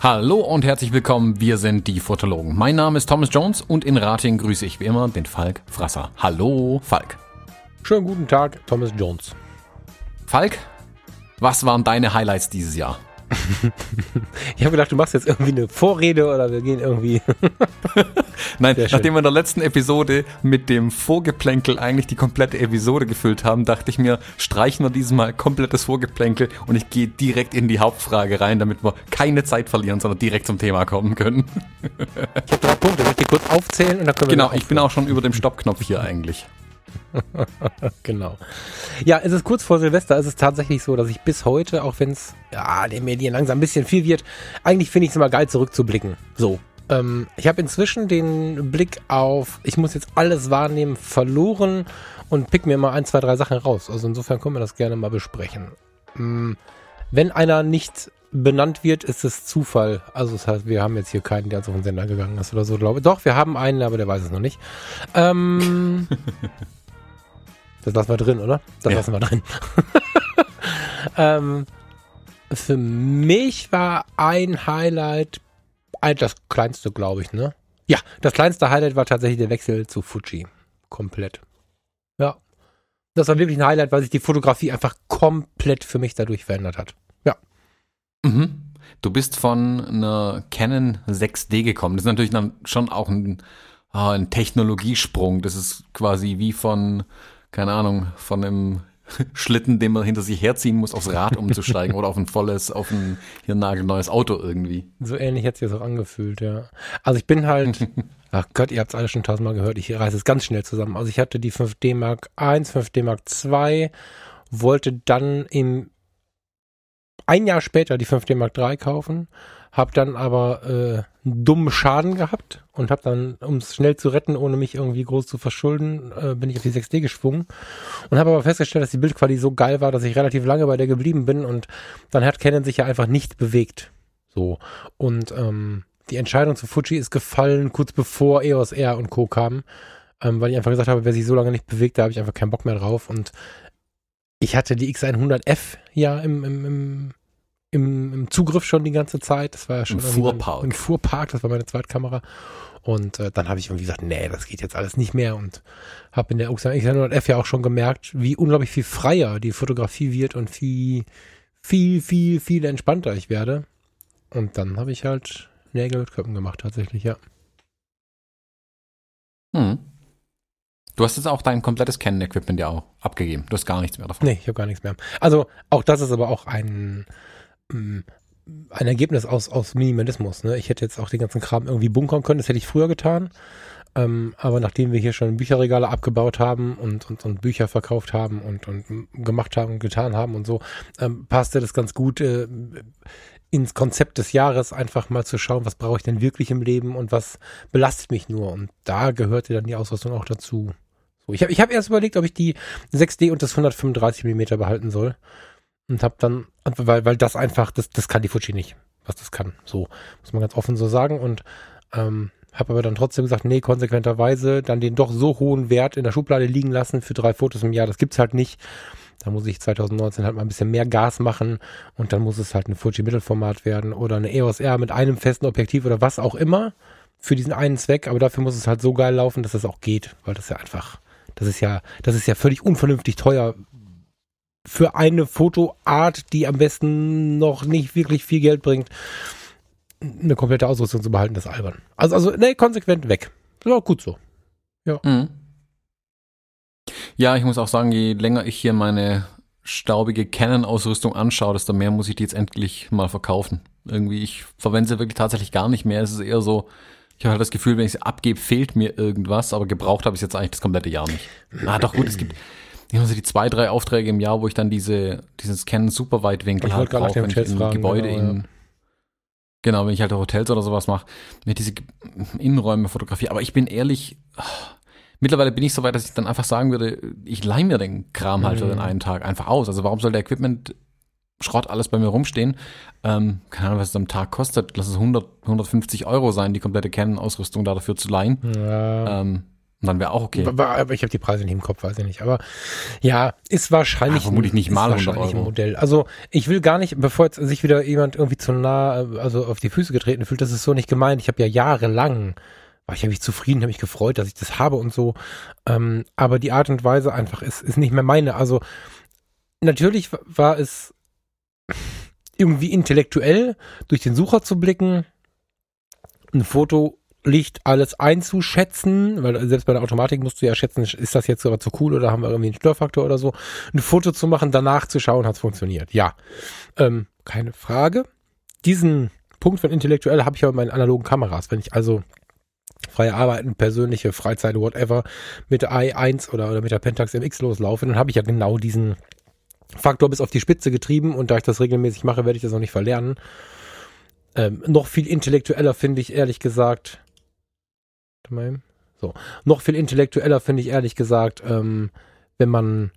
Hallo und herzlich willkommen, wir sind die Fotologen. Mein Name ist Thomas Jones und in Rating grüße ich wie immer den Falk Frasser. Hallo, Falk. Schönen guten Tag, Thomas Jones. Falk, was waren deine Highlights dieses Jahr? ich habe gedacht, du machst jetzt irgendwie eine Vorrede oder wir gehen irgendwie. Nein, nachdem wir in der letzten Episode mit dem Vorgeplänkel eigentlich die komplette Episode gefüllt haben, dachte ich mir, streichen wir dieses Mal komplettes Vorgeplänkel und ich gehe direkt in die Hauptfrage rein, damit wir keine Zeit verlieren, sondern direkt zum Thema kommen können. ich habe drei Punkte, ich die kurz aufzählen und dann können wir Genau, ich bin auch schon über dem Stoppknopf hier eigentlich. genau. Ja, es ist kurz vor Silvester. Es ist tatsächlich so, dass ich bis heute, auch wenn es ja, den Medien langsam ein bisschen viel wird, eigentlich finde ich es immer geil zurückzublicken. So. Ähm, ich habe inzwischen den Blick auf, ich muss jetzt alles wahrnehmen, verloren und pick mir mal ein, zwei, drei Sachen raus. Also insofern können wir das gerne mal besprechen. Ähm, wenn einer nicht benannt wird, ist es Zufall. Also das heißt, wir haben jetzt hier keinen, der auf den Sender gegangen ist oder so, glaube ich. Doch, wir haben einen, aber der weiß es noch nicht. Ähm, Das lassen wir drin, oder? Das ja. lassen wir drin. ähm, für mich war ein Highlight, das kleinste, glaube ich, ne? Ja, das kleinste Highlight war tatsächlich der Wechsel zu Fuji. Komplett. Ja. Das war wirklich ein Highlight, weil sich die Fotografie einfach komplett für mich dadurch verändert hat. Ja. Mhm. Du bist von einer Canon 6D gekommen. Das ist natürlich dann schon auch ein, ah, ein Technologiesprung. Das ist quasi wie von keine Ahnung, von einem Schlitten, den man hinter sich herziehen muss, aufs Rad umzusteigen oder auf ein volles, auf ein hier nagelneues Auto irgendwie. So ähnlich hat sich das auch angefühlt, ja. Also ich bin halt, ach Gott, ihr habt es alle schon tausendmal gehört, ich reiße es ganz schnell zusammen. Also ich hatte die 5D Mark I, 5D Mark II, wollte dann im ein Jahr später die 5D Mark III kaufen, habe dann aber äh, einen dummen Schaden gehabt und habe dann, um es schnell zu retten, ohne mich irgendwie groß zu verschulden, äh, bin ich auf die 6D geschwungen und habe aber festgestellt, dass die Bildqualität so geil war, dass ich relativ lange bei der geblieben bin und dann hat Canon sich ja einfach nicht bewegt. So. Und ähm, die Entscheidung zu Fuji ist gefallen, kurz bevor EOS R und Co. kamen, ähm, weil ich einfach gesagt habe, wer sich so lange nicht bewegt, da habe ich einfach keinen Bock mehr drauf und ich hatte die X100F ja im, im, im im, im Zugriff schon die ganze Zeit. Das war ja schon im Fuhrpark. Im Fuhrpark, das war meine Zweitkamera. Und äh, dann habe ich irgendwie gesagt, nee, das geht jetzt alles nicht mehr und habe in der Uxan X100F ja auch schon gemerkt, wie unglaublich viel freier die Fotografie wird und wie viel, viel, viel entspannter ich werde. Und dann habe ich halt Nägel mit Köpfen gemacht, tatsächlich, ja. Hm. Du hast jetzt auch dein komplettes Canon-Equipment ja auch abgegeben. Du hast gar nichts mehr davon. Nee, ich habe gar nichts mehr. Also auch das ist aber auch ein ein Ergebnis aus, aus Minimalismus. Ne? Ich hätte jetzt auch den ganzen Kram irgendwie bunkern können, das hätte ich früher getan. Ähm, aber nachdem wir hier schon Bücherregale abgebaut haben und, und, und Bücher verkauft haben und, und gemacht haben und getan haben und so, ähm, passte das ganz gut äh, ins Konzept des Jahres, einfach mal zu schauen, was brauche ich denn wirklich im Leben und was belastet mich nur. Und da gehörte dann die Ausrüstung auch dazu. So, ich habe ich hab erst überlegt, ob ich die 6D und das 135 mm behalten soll und habe dann, weil, weil das einfach, das, das kann die Fuji nicht, was das kann. So, muss man ganz offen so sagen. Und ähm, habe aber dann trotzdem gesagt, nee, konsequenterweise dann den doch so hohen Wert in der Schublade liegen lassen für drei Fotos im Jahr, das gibt's halt nicht. Da muss ich 2019 halt mal ein bisschen mehr Gas machen und dann muss es halt ein Fuji Mittelformat werden oder eine EOS R mit einem festen Objektiv oder was auch immer für diesen einen Zweck, aber dafür muss es halt so geil laufen, dass das auch geht, weil das ja einfach, das ist ja, das ist ja völlig unvernünftig teuer, für eine Fotoart, die am besten noch nicht wirklich viel Geld bringt, eine komplette Ausrüstung zu behalten, das ist albern. Also, also, nee, konsequent weg. Auch gut so. Ja. Mhm. Ja, ich muss auch sagen, je länger ich hier meine staubige Canon-Ausrüstung anschaue, desto mehr muss ich die jetzt endlich mal verkaufen. Irgendwie, ich verwende sie wirklich tatsächlich gar nicht mehr. Es ist eher so, ich habe halt das Gefühl, wenn ich sie abgebe, fehlt mir irgendwas, aber gebraucht habe ich es jetzt eigentlich das komplette Jahr nicht. Ah, doch gut, es gibt, ich habe so die zwei, drei Aufträge im Jahr, wo ich dann diese, dieses Canon Superweitwinkel ich halt brauche, wenn ich in fragen, Gebäude genau, in, ja. genau, wenn ich halt Hotels oder sowas mache, mir diese Innenräume fotografiere. Aber ich bin ehrlich, mittlerweile bin ich so weit, dass ich dann einfach sagen würde, ich leih mir den Kram halt mhm. für den einen Tag einfach aus. Also warum soll der Equipment Schrott alles bei mir rumstehen? Ähm, keine Ahnung, was es am Tag kostet. Lass es 100, 150 Euro sein, die komplette Canon-Ausrüstung da dafür zu leihen. Ja. Ähm, Und dann wäre auch okay. Aber ich habe die Preise nicht im Kopf, weiß ich nicht. Aber ja, ist wahrscheinlich, ja, vermutlich nicht mal 100 wahrscheinlich ein. Modell. Also ich will gar nicht, bevor jetzt sich wieder jemand irgendwie zu nah, also auf die Füße getreten fühlt, das ist so nicht gemeint. Ich habe ja jahrelang, war ich ja mich zufrieden, habe mich gefreut, dass ich das habe und so. Ähm, aber die Art und Weise einfach ist, ist nicht mehr meine. Also natürlich war es irgendwie intellektuell, durch den Sucher zu blicken, ein Foto Licht alles einzuschätzen, weil selbst bei der Automatik musst du ja schätzen, ist das jetzt aber zu cool oder haben wir irgendwie einen Störfaktor oder so, ein Foto zu machen, danach zu schauen, hat es funktioniert. Ja, ähm, keine Frage. Diesen Punkt von intellektuell habe ich aber in meinen analogen Kameras. Wenn ich also freie Arbeiten, persönliche Freizeit, whatever, mit der i1 oder, oder mit der Pentax MX loslaufe, dann habe ich ja genau diesen Faktor bis auf die Spitze getrieben und da ich das regelmäßig mache, werde ich das noch nicht verlernen. Ähm, noch viel intellektueller finde ich ehrlich gesagt. So. Noch viel intellektueller finde ich ehrlich gesagt, ähm, wenn man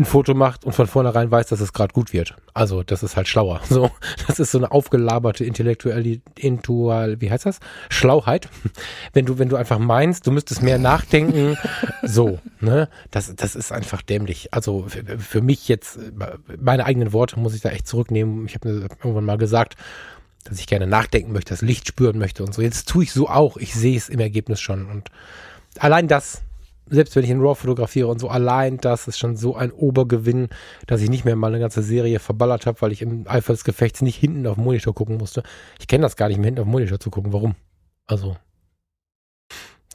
ein Foto macht und von vornherein weiß, dass es gerade gut wird. Also, das ist halt schlauer. So, das ist so eine aufgelaberte intellektuelle, intual, wie heißt das? Schlauheit. Wenn du, wenn du einfach meinst, du müsstest mehr nachdenken. so, ne? Das, das ist einfach dämlich. Also, für, für mich jetzt, meine eigenen Worte muss ich da echt zurücknehmen. Ich habe irgendwann mal gesagt, dass ich gerne nachdenken möchte, das Licht spüren möchte und so. Jetzt tue ich so auch. Ich sehe es im Ergebnis schon. Und allein das, selbst wenn ich in RAW fotografiere und so, allein das ist schon so ein Obergewinn, dass ich nicht mehr mal eine ganze Serie verballert habe, weil ich im Eifer des Gefechts nicht hinten auf den Monitor gucken musste. Ich kenne das gar nicht mehr, hinten auf den Monitor zu gucken. Warum? Also,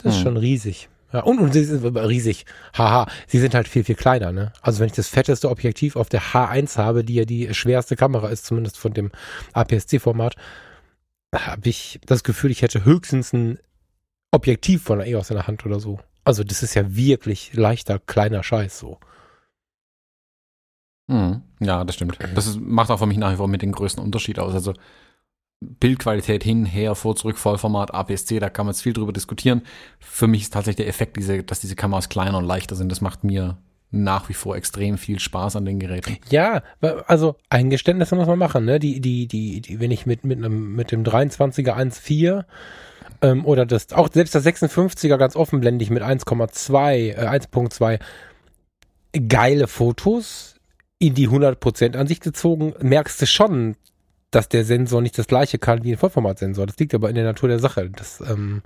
das ist Hm. schon riesig. Ja, und, und sie sind riesig. Haha, sie sind halt viel, viel kleiner, ne? Also wenn ich das fetteste Objektiv auf der H1 habe, die ja die schwerste Kamera ist, zumindest von dem APS-C-Format, habe ich das Gefühl, ich hätte höchstens ein Objektiv von der EOS in der Hand oder so. Also das ist ja wirklich leichter, kleiner Scheiß so. Mhm. Ja, das stimmt. Das ist, macht auch für mich nach wie vor mit den größten Unterschied aus. Also Bildqualität hin, her, vor, zurück, Vollformat, APS-C, da kann man jetzt viel drüber diskutieren. Für mich ist tatsächlich der Effekt, diese, dass diese Kameras kleiner und leichter sind. Das macht mir nach wie vor extrem viel Spaß an den Geräten. Ja, also Eingeständnisse muss man machen, ne? Die, die, die, die wenn ich mit, mit einem, mit dem 23er 1.4 ähm, oder das, auch selbst das 56er ganz offenblendig mit 1,2, äh, 1.2 geile Fotos in die 100% Ansicht gezogen, merkst du schon, dass der Sensor nicht das gleiche kann wie ein Vollformatsensor. Das liegt aber in der Natur der Sache. Das ähm,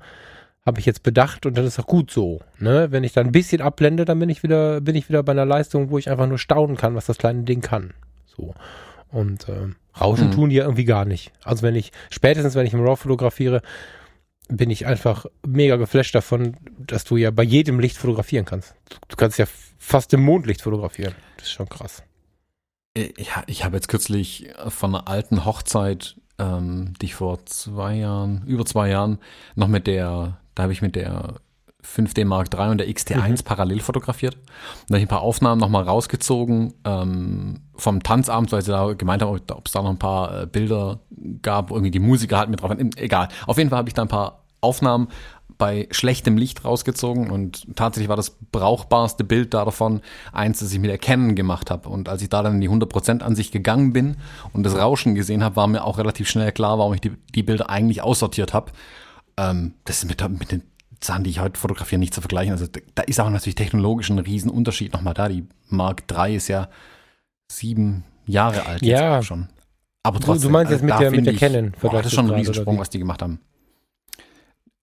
habe ich jetzt bedacht und dann ist auch gut so. Ne? Wenn ich dann ein bisschen abblende, dann bin ich wieder, bin ich wieder bei einer Leistung, wo ich einfach nur staunen kann, was das kleine Ding kann. So. Und ähm, Rauschen Mhm. tun die ja irgendwie gar nicht. Also wenn ich, spätestens wenn ich im RAW fotografiere, bin ich einfach mega geflasht davon, dass du ja bei jedem Licht fotografieren kannst. Du, du kannst ja fast im Mondlicht fotografieren. Das ist schon krass. Äh, Ja, ich habe jetzt kürzlich von einer alten Hochzeit, ähm, die ich vor zwei Jahren, über zwei Jahren, noch mit der, da habe ich mit der 5D Mark III und der XT1 parallel fotografiert. Und da habe ich ein paar Aufnahmen nochmal rausgezogen ähm, vom Tanzabend, weil sie da gemeint haben, ob es da noch ein paar äh, Bilder gab, wo irgendwie die Musiker halt mit drauf waren. Egal. Auf jeden Fall habe ich da ein paar Aufnahmen bei schlechtem Licht rausgezogen und tatsächlich war das brauchbarste Bild da davon eins, das ich mit der Canon gemacht habe. Und als ich da dann in die 100% Ansicht gegangen bin und das Rauschen gesehen habe, war mir auch relativ schnell klar, warum ich die, die Bilder eigentlich aussortiert habe. Ähm, das ist mit, mit den Sachen, die ich heute fotografiere, nicht zu vergleichen. Also da- ist auch natürlich technologisch ein Riesenunterschied nochmal da. Die Mark III ist ja sieben Jahre alt Ja. jetzt auch schon. Aber trotzdem. du meinst jetzt also mit der- mit der ich, Canon, Boah, das ist schon ein Riesensprung, was die gemacht haben.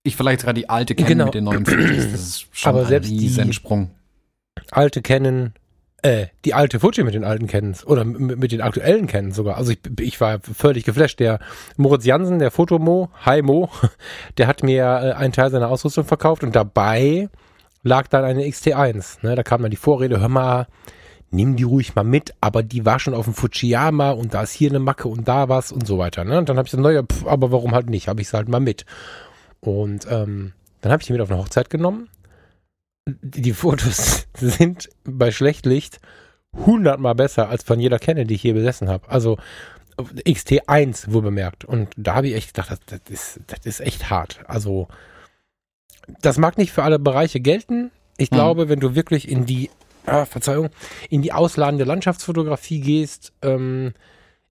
Ich vielleicht gerade die alte Canon Genau. mit den neuen Features. Das ist schon Aber ein selbst die- Riesensprung. alte Canon, äh, die alte Fuji mit den alten Canons oder mit den aktuellen Canons sogar. Also ich, ich war völlig geflasht. Der Moritz Jansen, der Fotomo, Hi Mo, der hat mir äh, einen Teil seiner Ausrüstung verkauft und dabei lag dann eine XT1. Ne? Da kam dann die Vorrede, hör mal, nimm die ruhig mal mit, aber die war schon auf dem Fujiyama und da ist hier eine Macke und da was und so weiter. Ne? Und dann habe ich gesagt, naja, pf, aber warum halt nicht? Habe ich sie halt mal mit. Und ähm, dann habe ich die mit auf eine Hochzeit genommen die Fotos sind bei Schlechtlicht hundertmal besser als von jeder Canon, die ich je besessen habe. Also XT1 wohl bemerkt. Und da habe ich echt gedacht, das, das, ist, das ist echt hart. Also das mag nicht für alle Bereiche gelten. Ich Mhm. glaube, wenn du wirklich in die, ah, Verzeihung, in die ausladende Landschaftsfotografie gehst, ähm,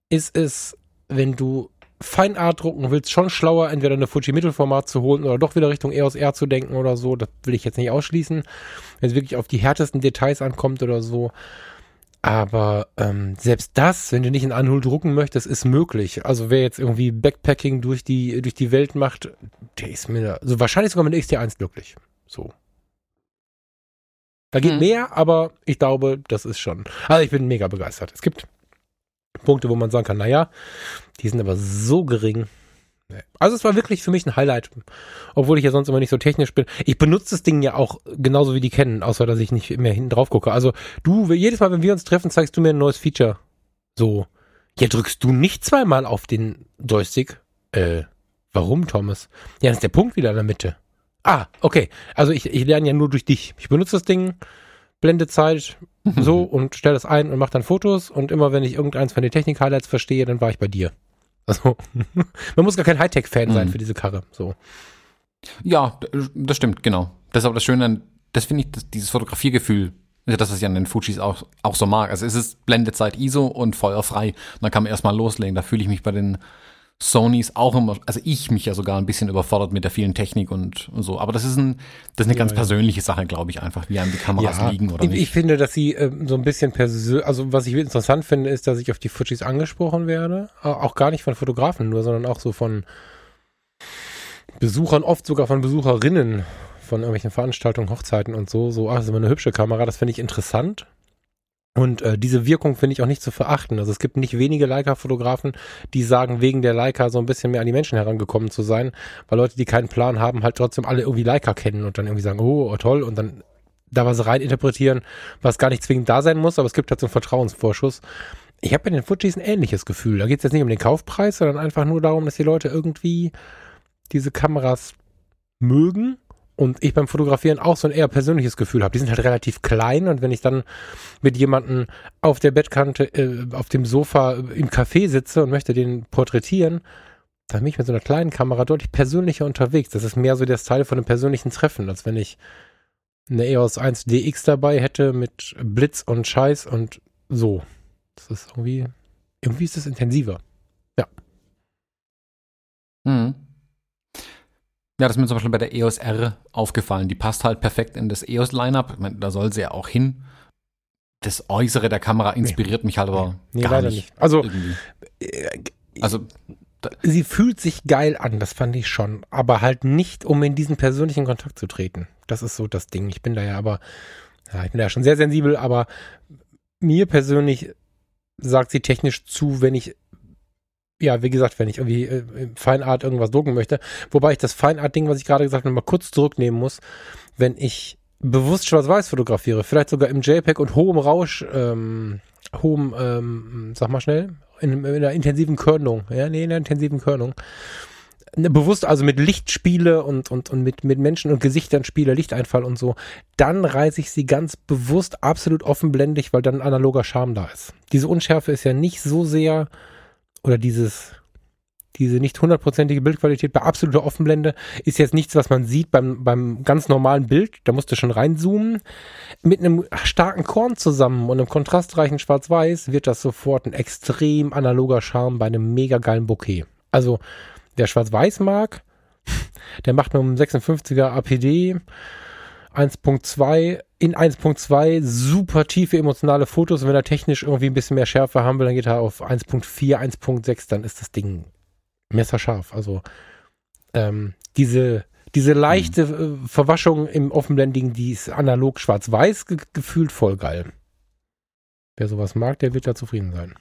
ist es, wenn du Feinart drucken willst, schon schlauer, entweder eine Fuji Mittelformat zu holen oder doch wieder Richtung EOS R zu denken oder so. Das will ich jetzt nicht ausschließen. Wenn es wirklich auf die härtesten Details ankommt oder so. Aber ähm, selbst das, wenn du nicht in Anhul drucken möchtest, ist möglich. Also wer jetzt irgendwie Backpacking durch die, durch die Welt macht, der ist mir da, also wahrscheinlich sogar mit der XT1 glücklich. So. Da geht hm. mehr, aber ich glaube, das ist schon. Also ich bin mega begeistert. Es gibt Punkte, wo man sagen kann, naja, die sind aber so gering. Also es war wirklich für mich ein Highlight, obwohl ich ja sonst immer nicht so technisch bin. Ich benutze das Ding ja auch genauso wie die kennen, außer dass ich nicht mehr hinten drauf gucke. Also du, jedes Mal, wenn wir uns treffen, zeigst du mir ein neues Feature. So, ja, drückst du nicht zweimal auf den Joystick? Äh, warum, Thomas? Ja, das ist der Punkt wieder in der Mitte. Ah, okay. Also ich, ich lerne ja nur durch dich. Ich benutze das Ding, Blendezeit, so und stelle das ein und mache dann Fotos und immer wenn ich irgendeins von den Technik-Highlights verstehe, dann war ich bei dir. Also man muss gar kein Hightech-Fan sein mhm. für diese Karre. So. Ja, das stimmt, genau. Das ist aber das Schöne, das finde ich, das, dieses Fotografiergefühl, das, was ich an den Fujis auch, auch so mag. Also es ist Blendezeit ISO und feuerfrei. Und dann kann man erstmal loslegen. Da fühle ich mich bei den Sonys auch immer, also ich mich ja sogar ein bisschen überfordert mit der vielen Technik und, und so. Aber das ist, ein, das ist eine ja, ganz ja. persönliche Sache, glaube ich, einfach, wie einem die Kameras ja, liegen oder ich, nicht. Ich finde, dass sie äh, so ein bisschen persönlich, also was ich interessant finde, ist, dass ich auf die Fujis angesprochen werde. Auch gar nicht von Fotografen nur, sondern auch so von Besuchern, oft sogar von Besucherinnen von irgendwelchen Veranstaltungen, Hochzeiten und so. So, ach, das ist immer eine hübsche Kamera, das finde ich interessant. Und äh, diese Wirkung finde ich auch nicht zu verachten. Also es gibt nicht wenige Leica-Fotografen, die sagen, wegen der Leica so ein bisschen mehr an die Menschen herangekommen zu sein, weil Leute, die keinen Plan haben, halt trotzdem alle irgendwie Leica kennen und dann irgendwie sagen, oh, oh toll, und dann da was rein interpretieren, was gar nicht zwingend da sein muss, aber es gibt halt so einen Vertrauensvorschuss. Ich habe bei den Fujis ein ähnliches Gefühl. Da geht es jetzt nicht um den Kaufpreis, sondern einfach nur darum, dass die Leute irgendwie diese Kameras mögen und ich beim Fotografieren auch so ein eher persönliches Gefühl habe. Die sind halt relativ klein und wenn ich dann mit jemandem auf der Bettkante, äh, auf dem Sofa im Café sitze und möchte den porträtieren, dann bin ich mit so einer kleinen Kamera deutlich persönlicher unterwegs. Das ist mehr so der Style von einem persönlichen Treffen, als wenn ich eine EOS 1 DX dabei hätte mit Blitz und Scheiß und so. Das ist irgendwie, irgendwie ist es intensiver. Ja. Mhm. Ja, das ist mir zum Beispiel bei der EOS R aufgefallen. Die passt halt perfekt in das EOS-Lineup. Da soll sie ja auch hin. Das Äußere der Kamera inspiriert nee. mich halt aber nee, gar leider nicht. nicht. Also, äh, also sie fühlt sich geil an, das fand ich schon. Aber halt nicht, um in diesen persönlichen Kontakt zu treten. Das ist so das Ding. Ich bin da ja aber, ja, ich bin da ja schon sehr sensibel, aber mir persönlich sagt sie technisch zu, wenn ich ja, wie gesagt, wenn ich irgendwie äh, Feinart irgendwas drucken möchte, wobei ich das Feinart-Ding, was ich gerade gesagt habe, mal kurz zurücknehmen muss, wenn ich bewusst schwarz-weiß fotografiere, vielleicht sogar im JPEG und hohem Rausch, ähm, hohem, ähm, sag mal schnell, in, in einer intensiven Körnung, ja, nee, in einer intensiven Körnung, ne, bewusst also mit Licht spiele und, und, und mit, mit Menschen und Gesichtern spiele, Lichteinfall und so, dann reiße ich sie ganz bewusst absolut offenblendig, weil dann analoger Charme da ist. Diese Unschärfe ist ja nicht so sehr oder dieses, diese nicht hundertprozentige Bildqualität bei absoluter Offenblende ist jetzt nichts, was man sieht beim, beim ganz normalen Bild. Da musst du schon reinzoomen. Mit einem starken Korn zusammen und einem kontrastreichen Schwarz-Weiß wird das sofort ein extrem analoger Charme bei einem mega geilen Bouquet. Also, wer Schwarz-Weiß mag, der macht mit einem 56er APD 1.2 in 1.2 super tiefe emotionale Fotos und wenn er technisch irgendwie ein bisschen mehr Schärfe haben will, dann geht er auf 1.4, 1.6, dann ist das Ding messerscharf. Also ähm, diese, diese leichte mhm. Verwaschung im Offenblendigen, die ist analog schwarz-weiß ge gefühlt voll geil. Wer sowas mag, der wird da zufrieden sein.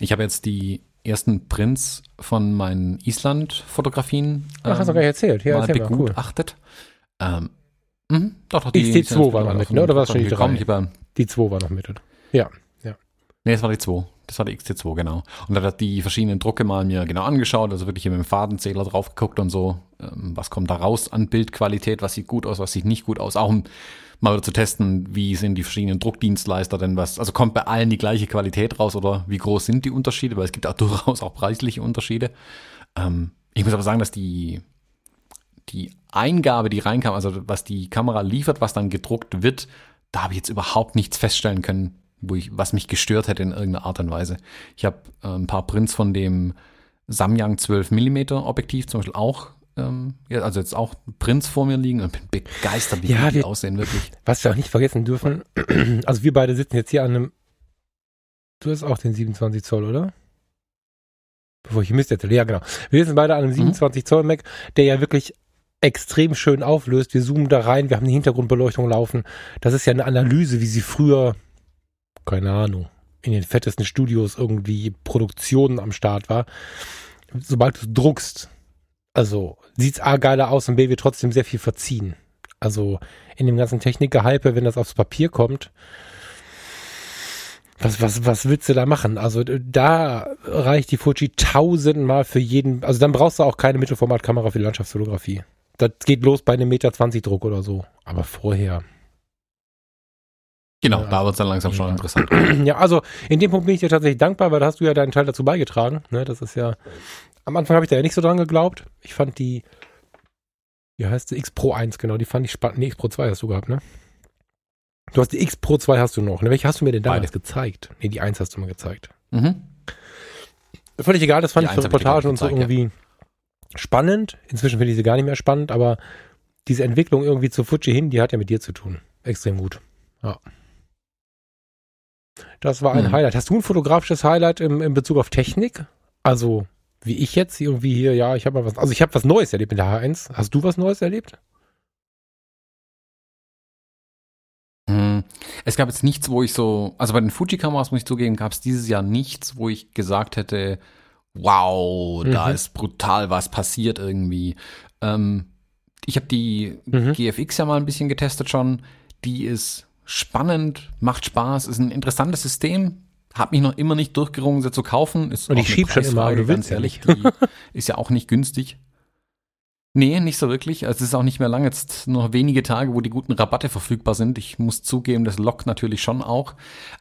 Ich habe jetzt die ersten Prints von meinen Island-Fotografien ähm, hast du gar nicht erzählt. Ja, mal begutachtet. Ähm, mh, doch, doch, die XT2 war noch mit, ne? Oder war es schon die 3? Die 2 war noch mit. Ja, ja. Nee, es war die 2. Das war die XT2, genau. Und da hat die verschiedenen Drucke mal mir genau angeschaut, also wirklich hier mit dem Fadenzähler drauf geguckt und so, ähm, was kommt da raus an Bildqualität, was sieht gut aus, was sieht nicht gut aus, auch um mal wieder zu testen, wie sind die verschiedenen Druckdienstleister denn was, also kommt bei allen die gleiche Qualität raus oder wie groß sind die Unterschiede, weil es gibt auch durchaus auch preisliche Unterschiede. Ähm, ich muss aber sagen, dass die, die Eingabe, die reinkam, also was die Kamera liefert, was dann gedruckt wird, da habe ich jetzt überhaupt nichts feststellen können, wo ich, was mich gestört hätte in irgendeiner Art und Weise. Ich habe äh, ein paar Prints von dem Samyang 12 mm Objektiv zum Beispiel auch, ähm, ja, also jetzt auch Prints vor mir liegen und bin begeistert, wie Ja, die wir- aussehen, wirklich. Was wir auch nicht vergessen dürfen, also wir beide sitzen jetzt hier an einem, du hast auch den 27 Zoll, oder? Bevor ich Mist erzähle, ja genau. Wir sitzen beide an einem 27 Zoll Mac, der ja wirklich extrem schön auflöst. Wir zoomen da rein, wir haben eine Hintergrundbeleuchtung laufen. Das ist ja eine Analyse, wie sie früher, keine Ahnung, in den fettesten Studios irgendwie Produktionen am Start war. Sobald du druckst, also sieht's A geiler aus und B wird trotzdem sehr viel verziehen. Also in dem ganzen Technikgehype, wenn das aufs Papier kommt, was, was, was willst du da machen? Also da reicht die Fuji tausendmal für jeden, also dann brauchst du auch keine Mittelformatkamera für die Landschaftsfotografie. Das geht los bei einem Meter 20 Druck oder so. Aber vorher. Genau, Ja. da wird es dann langsam schon Ja. interessant. Ja, also in dem Punkt bin ich dir tatsächlich dankbar, weil da hast du ja deinen Teil dazu beigetragen. Ne, das ist ja, am Anfang habe ich da ja nicht so dran geglaubt. Ich fand die, wie heißt sie, X Pro 1, genau, die fand ich spannend. Nee, X Pro 2 hast du gehabt, ne? Du hast die X Pro 2 hast du noch. Ne? Welche hast du mir denn damals Beide. gezeigt? Nee, die 1 hast du mir gezeigt. Mhm. Völlig egal, das fand Die ich für 1 hab ich dir, Reportagen und so irgendwie spannend. Inzwischen finde ich sie gar nicht mehr spannend, aber diese Entwicklung irgendwie zu Fuji hin, die hat ja mit dir zu tun. Extrem gut. Ja. Das war ein Mhm. Highlight. Hast du ein fotografisches Highlight im, in Bezug auf Technik? Also, wie ich jetzt irgendwie hier, ja, ich habe mal was, also ich habe was Neues erlebt mit der H1. Hast du was Neues erlebt? Hm. Es gab jetzt nichts, wo ich so, also bei den Fuji-Kameras muss ich zugeben, gab es dieses Jahr nichts, wo ich gesagt hätte, wow, da Mhm. ist brutal was passiert irgendwie. Ähm, ich habe die Mhm. GFX ja mal ein bisschen getestet schon. Die ist spannend, macht Spaß, ist ein interessantes System. Hab mich noch immer nicht durchgerungen, sie zu kaufen. Ist Und ich eine schieb schon immer, aber du ganz willst ja ehrlich. Die ist ja auch nicht günstig. Nee, nicht so wirklich. Also es ist auch nicht mehr lang, jetzt nur wenige Tage, wo die guten Rabatte verfügbar sind. Ich muss zugeben, das lockt natürlich schon auch.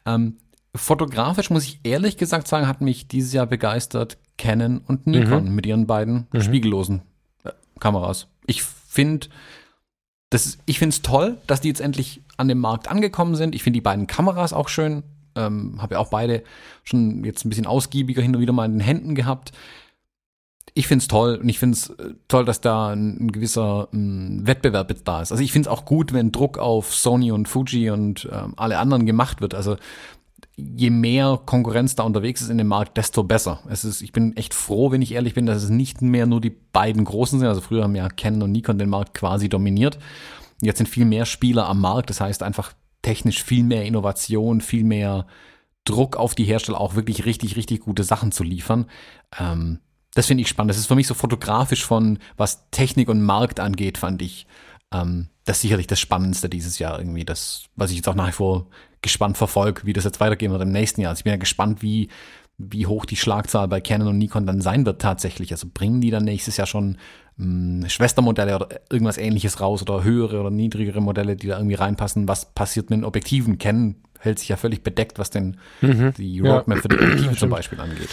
Ähm, fotografisch muss ich ehrlich gesagt sagen, hat mich dieses Jahr begeistert Canon und Nikon mit ihren beiden Mhm. spiegellosen äh, Kameras. Ich finde, das ist, ich finde es toll, dass die jetzt endlich an dem Markt angekommen sind. Ich finde die beiden Kameras auch schön. Ähm, Habe ja auch beide schon jetzt ein bisschen ausgiebiger hin und wieder mal in den Händen gehabt. Ich finde es toll und ich finde es äh, toll, dass da ein, ein gewisser ähm, Wettbewerb da ist. Also ich finde es auch gut, wenn Druck auf Sony und Fuji und ähm, alle anderen gemacht wird. Also je mehr Konkurrenz da unterwegs ist in dem Markt, desto besser. Es ist, ich bin echt froh, wenn ich ehrlich bin, dass es nicht mehr nur die beiden großen sind. Also früher haben ja Canon und Nikon den Markt quasi dominiert. Jetzt sind viel mehr Spieler am Markt. Das heißt einfach technisch viel mehr Innovation, viel mehr Druck auf die Hersteller, auch wirklich richtig, richtig gute Sachen zu liefern. Ähm, das finde ich spannend. Das ist für mich so fotografisch von, was Technik und Markt angeht, fand ich ähm, das sicherlich das Spannendste dieses Jahr irgendwie. Das, was ich jetzt auch nach wie vor gespannt verfolge, wie das jetzt weitergehen wird im nächsten Jahr. Also ich bin ja gespannt, wie, wie hoch die Schlagzahl bei Canon und Nikon dann sein wird tatsächlich. Also bringen die dann nächstes Jahr schon mh, Schwestermodelle oder irgendwas ähnliches raus oder höhere oder niedrigere Modelle, die da irgendwie reinpassen. Was passiert mit den Objektiven? Canon hält sich ja völlig bedeckt, was denn die Ja. Roadmap für die Objektive zum. Beispiel angeht.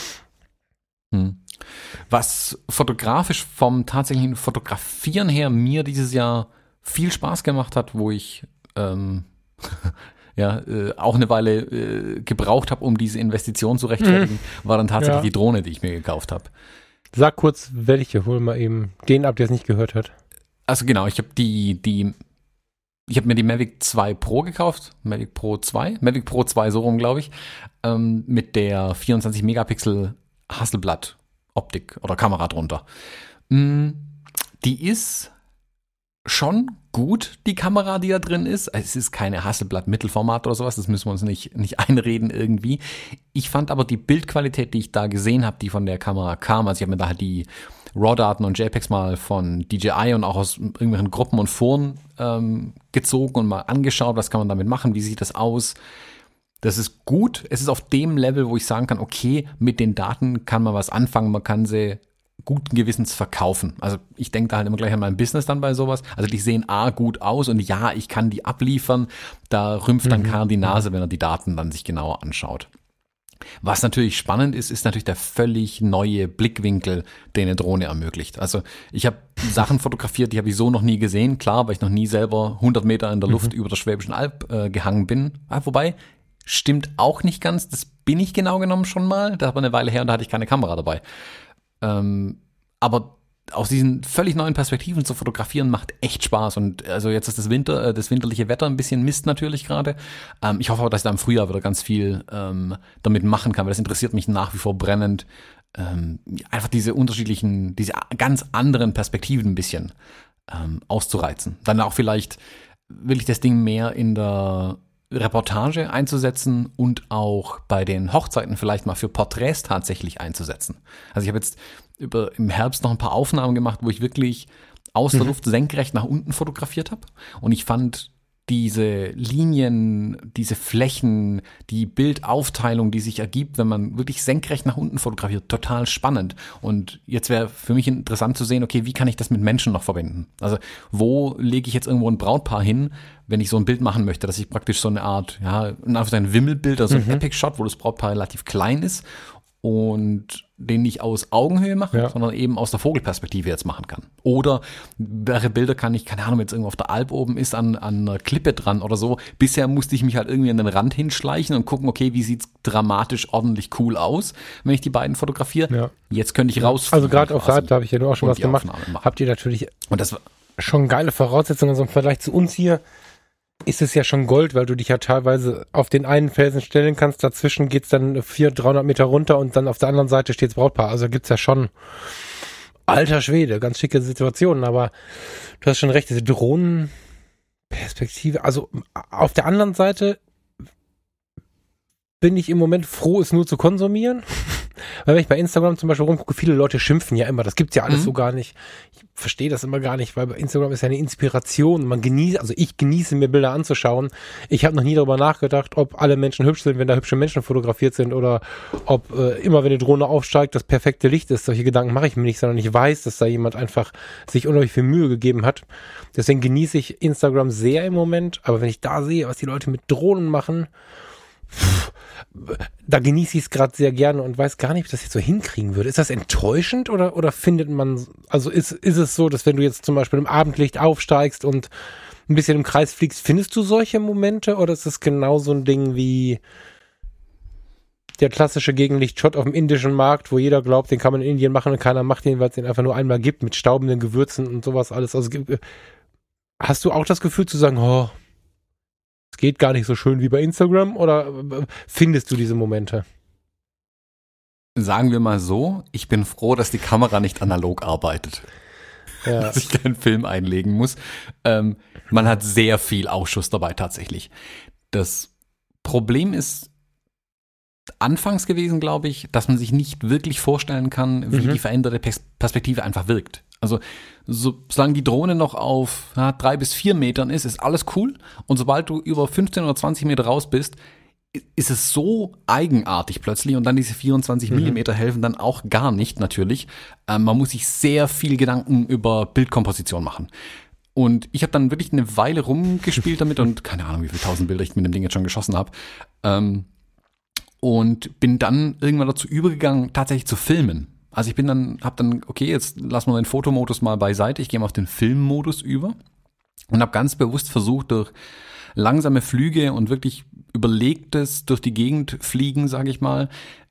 Hm. Was fotografisch vom tatsächlichen Fotografieren her mir dieses Jahr viel Spaß gemacht hat, wo ich ähm, ja äh, auch eine Weile äh, gebraucht habe, um diese Investition zu rechtfertigen, war dann tatsächlich Ja. die Drohne, die ich mir gekauft habe. Sag kurz, welche, hol mal eben den ab, der es nicht gehört hat. Also genau, ich habe die, die, ich habe mir die Mavic 2 Pro gekauft, Mavic Pro 2, Mavic Pro 2 so rum, glaube ich, ähm, mit der 24 Megapixel Hasselblad Optik oder Kamera drunter. Mm, die ist schon gut, die Kamera, die da drin ist. Es ist keine Hasselblad Mittelformat oder sowas, das müssen wir uns nicht, nicht einreden irgendwie. Ich fand aber die Bildqualität, die ich da gesehen habe, die von der Kamera kam, also ich habe mir da halt die RAW-Daten und JPEGs mal von DJI und auch aus irgendwelchen Gruppen und Foren ähm, gezogen und mal angeschaut, was kann man damit machen, wie sieht das aus. Das ist gut. Es ist auf dem Level, wo ich sagen kann, okay, mit den Daten kann man was anfangen, man kann sie guten Gewissens verkaufen. Also ich denke da halt immer gleich an mein Business dann bei sowas. Also die sehen A gut aus und ja, ich kann die abliefern. Da rümpft dann Karl die Nase, wenn er die Daten dann sich genauer anschaut. Was natürlich spannend ist, ist natürlich der völlig neue Blickwinkel, den eine Drohne ermöglicht. Also ich habe Sachen fotografiert, die habe ich so noch nie gesehen. Klar, weil ich noch nie selber 100 Meter in der Luft über der Schwäbischen Alb äh, gehangen bin. Ah, wobei, stimmt auch nicht ganz. Das bin ich genau genommen schon mal. Da war eine Weile her und da hatte ich keine Kamera dabei. Ähm, aber aus diesen völlig neuen Perspektiven zu fotografieren macht echt Spaß und also jetzt ist das Winter, äh, das winterliche Wetter ein bisschen Mist natürlich gerade. Ähm, ich hoffe aber, dass ich da im Frühjahr wieder ganz viel ähm, damit machen kann, weil das interessiert mich nach wie vor brennend. Ähm, einfach diese unterschiedlichen, diese ganz anderen Perspektiven ein bisschen ähm, auszureizen. Dann auch vielleicht will ich das Ding mehr in der Reportage einzusetzen und auch bei den Hochzeiten vielleicht mal für Porträts tatsächlich einzusetzen. Also ich habe jetzt über, im Herbst noch ein paar Aufnahmen gemacht, wo ich wirklich aus der mhm. Luft senkrecht nach unten fotografiert habe. Und ich fand diese Linien, diese Flächen, die Bildaufteilung, die sich ergibt, wenn man wirklich senkrecht nach unten fotografiert, total spannend. Und jetzt wäre für mich interessant zu sehen, okay, wie kann ich das mit Menschen noch verbinden? Also wo lege ich jetzt irgendwo ein Brautpaar hin, wenn ich so ein Bild machen möchte, dass ich praktisch so eine Art, ja, ein Wimmelbild, also ein mhm. Epic-Shot, wo das Brautpaar relativ klein ist und den nicht aus Augenhöhe mache, ja. sondern eben aus der Vogelperspektive jetzt machen kann. Oder welche Bilder kann ich, keine Ahnung, es irgendwo auf der Alp oben ist, an, an einer Klippe dran oder so. Bisher musste ich mich halt irgendwie an den Rand hinschleichen und gucken, okay, wie sieht's dramatisch ordentlich cool aus, wenn ich die beiden fotografiere. Ja. Jetzt könnte ich raus. Also gerade auf Rad, da habe ich ja nur auch schon was gemacht. Habt ihr natürlich und das schon geile Voraussetzungen also im Vergleich zu uns hier ist es ja schon Gold, weil du dich ja teilweise auf den einen Felsen stellen kannst. Dazwischen geht's dann vier, 300 Meter runter und dann auf der anderen Seite steht's Brautpaar. Also gibt's ja schon alter Schwede, ganz schicke Situationen. Aber du hast schon recht, diese Drohnenperspektive. Also auf der anderen Seite bin ich im Moment froh, es nur zu konsumieren. Weil wenn ich bei Instagram zum Beispiel rumgucke, viele Leute schimpfen ja immer, das gibt's ja alles mhm. so gar nicht. Ich verstehe das immer gar nicht, weil Instagram ist ja eine Inspiration. Man genießt, also ich genieße mir Bilder anzuschauen. Ich habe noch nie darüber nachgedacht, ob alle Menschen hübsch sind, wenn da hübsche Menschen fotografiert sind oder ob äh, immer, wenn die Drohne aufsteigt, das perfekte Licht ist. Solche Gedanken mache ich mir nicht, sondern ich weiß, dass da jemand einfach sich unheimlich viel Mühe gegeben hat. Deswegen genieße ich Instagram sehr im Moment. Aber wenn ich da sehe, was die Leute mit Drohnen machen, pff, da genieße ich es gerade sehr gerne und weiß gar nicht, ob ich das jetzt so hinkriegen würde. Ist das enttäuschend oder, oder findet man, also ist, ist es so, dass wenn du jetzt zum Beispiel im Abendlicht aufsteigst und ein bisschen im Kreis fliegst, findest du solche Momente oder ist es genau so ein Ding wie der klassische Gegenlichtshot auf dem indischen Markt, wo jeder glaubt, den kann man in Indien machen und keiner macht den, weil es den einfach nur einmal gibt mit staubenden Gewürzen und sowas alles. Also hast du auch das Gefühl zu sagen, oh, es geht gar nicht so schön wie bei Instagram oder äh, findest du diese Momente? Sagen wir mal so, ich bin froh, dass die Kamera nicht analog arbeitet. Ja. Dass ich keinen Film einlegen muss. Ähm, man hat sehr viel Ausschuss dabei tatsächlich. Das Problem ist anfangs gewesen, glaube ich, dass man sich nicht wirklich vorstellen kann, wie mhm. die veränderte Perspektive einfach wirkt. Also so, solange die Drohne noch auf ja, drei bis vier Metern ist, ist alles cool. Und sobald du über 15 oder 20 Meter raus bist, ist es so eigenartig plötzlich und dann diese 24 mhm. Millimeter helfen dann auch gar nicht natürlich. Ähm, man muss sich sehr viel Gedanken über Bildkomposition machen. Und ich habe dann wirklich eine Weile rumgespielt damit und keine Ahnung, wie viele tausend Bilder ich mit dem Ding jetzt schon geschossen habe. Ähm, und bin dann irgendwann dazu übergegangen, tatsächlich zu filmen. Also ich bin dann, hab dann, okay, jetzt lassen wir den Fotomodus mal beiseite, ich gehe mal auf den Filmmodus über und habe ganz bewusst versucht, durch langsame Flüge und wirklich überlegtes durch die Gegend fliegen, sage ich mal,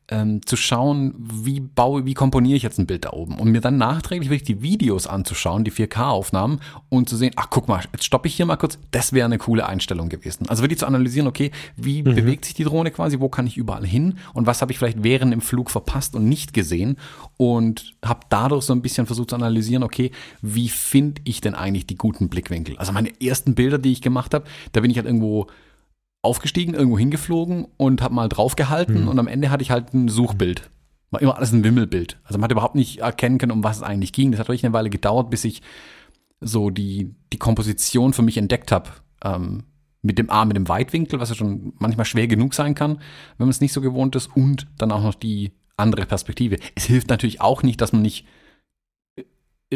ähm, zu schauen, wie baue, wie komponiere ich jetzt ein Bild da oben und mir dann nachträglich wirklich die Videos anzuschauen, die 4K-Aufnahmen und zu sehen, ach guck mal, jetzt stoppe ich hier mal kurz, das wäre eine coole Einstellung gewesen. Also wirklich zu analysieren, okay, wie mhm. bewegt sich die Drohne quasi, wo kann ich überall hin und was habe ich vielleicht während dem Flug verpasst und nicht gesehen und habe dadurch so ein bisschen versucht zu analysieren, okay, wie finde ich denn eigentlich die guten Blickwinkel? Also meine ersten Bilder, die ich gemacht habe, da bin ich halt irgendwo aufgestiegen, irgendwo hingeflogen und habe mal draufgehalten mhm. und am Ende hatte ich halt ein Suchbild. War immer alles ein Wimmelbild. Also man hat überhaupt nicht erkennen können, um was es eigentlich ging. Das hat wirklich eine Weile gedauert, bis ich so die, die Komposition für mich entdeckt habe. Ähm, mit dem A, mit dem Weitwinkel, was ja schon manchmal schwer genug sein kann, wenn man es nicht so gewohnt ist, und dann auch noch die andere Perspektive. Es hilft natürlich auch nicht, dass man nicht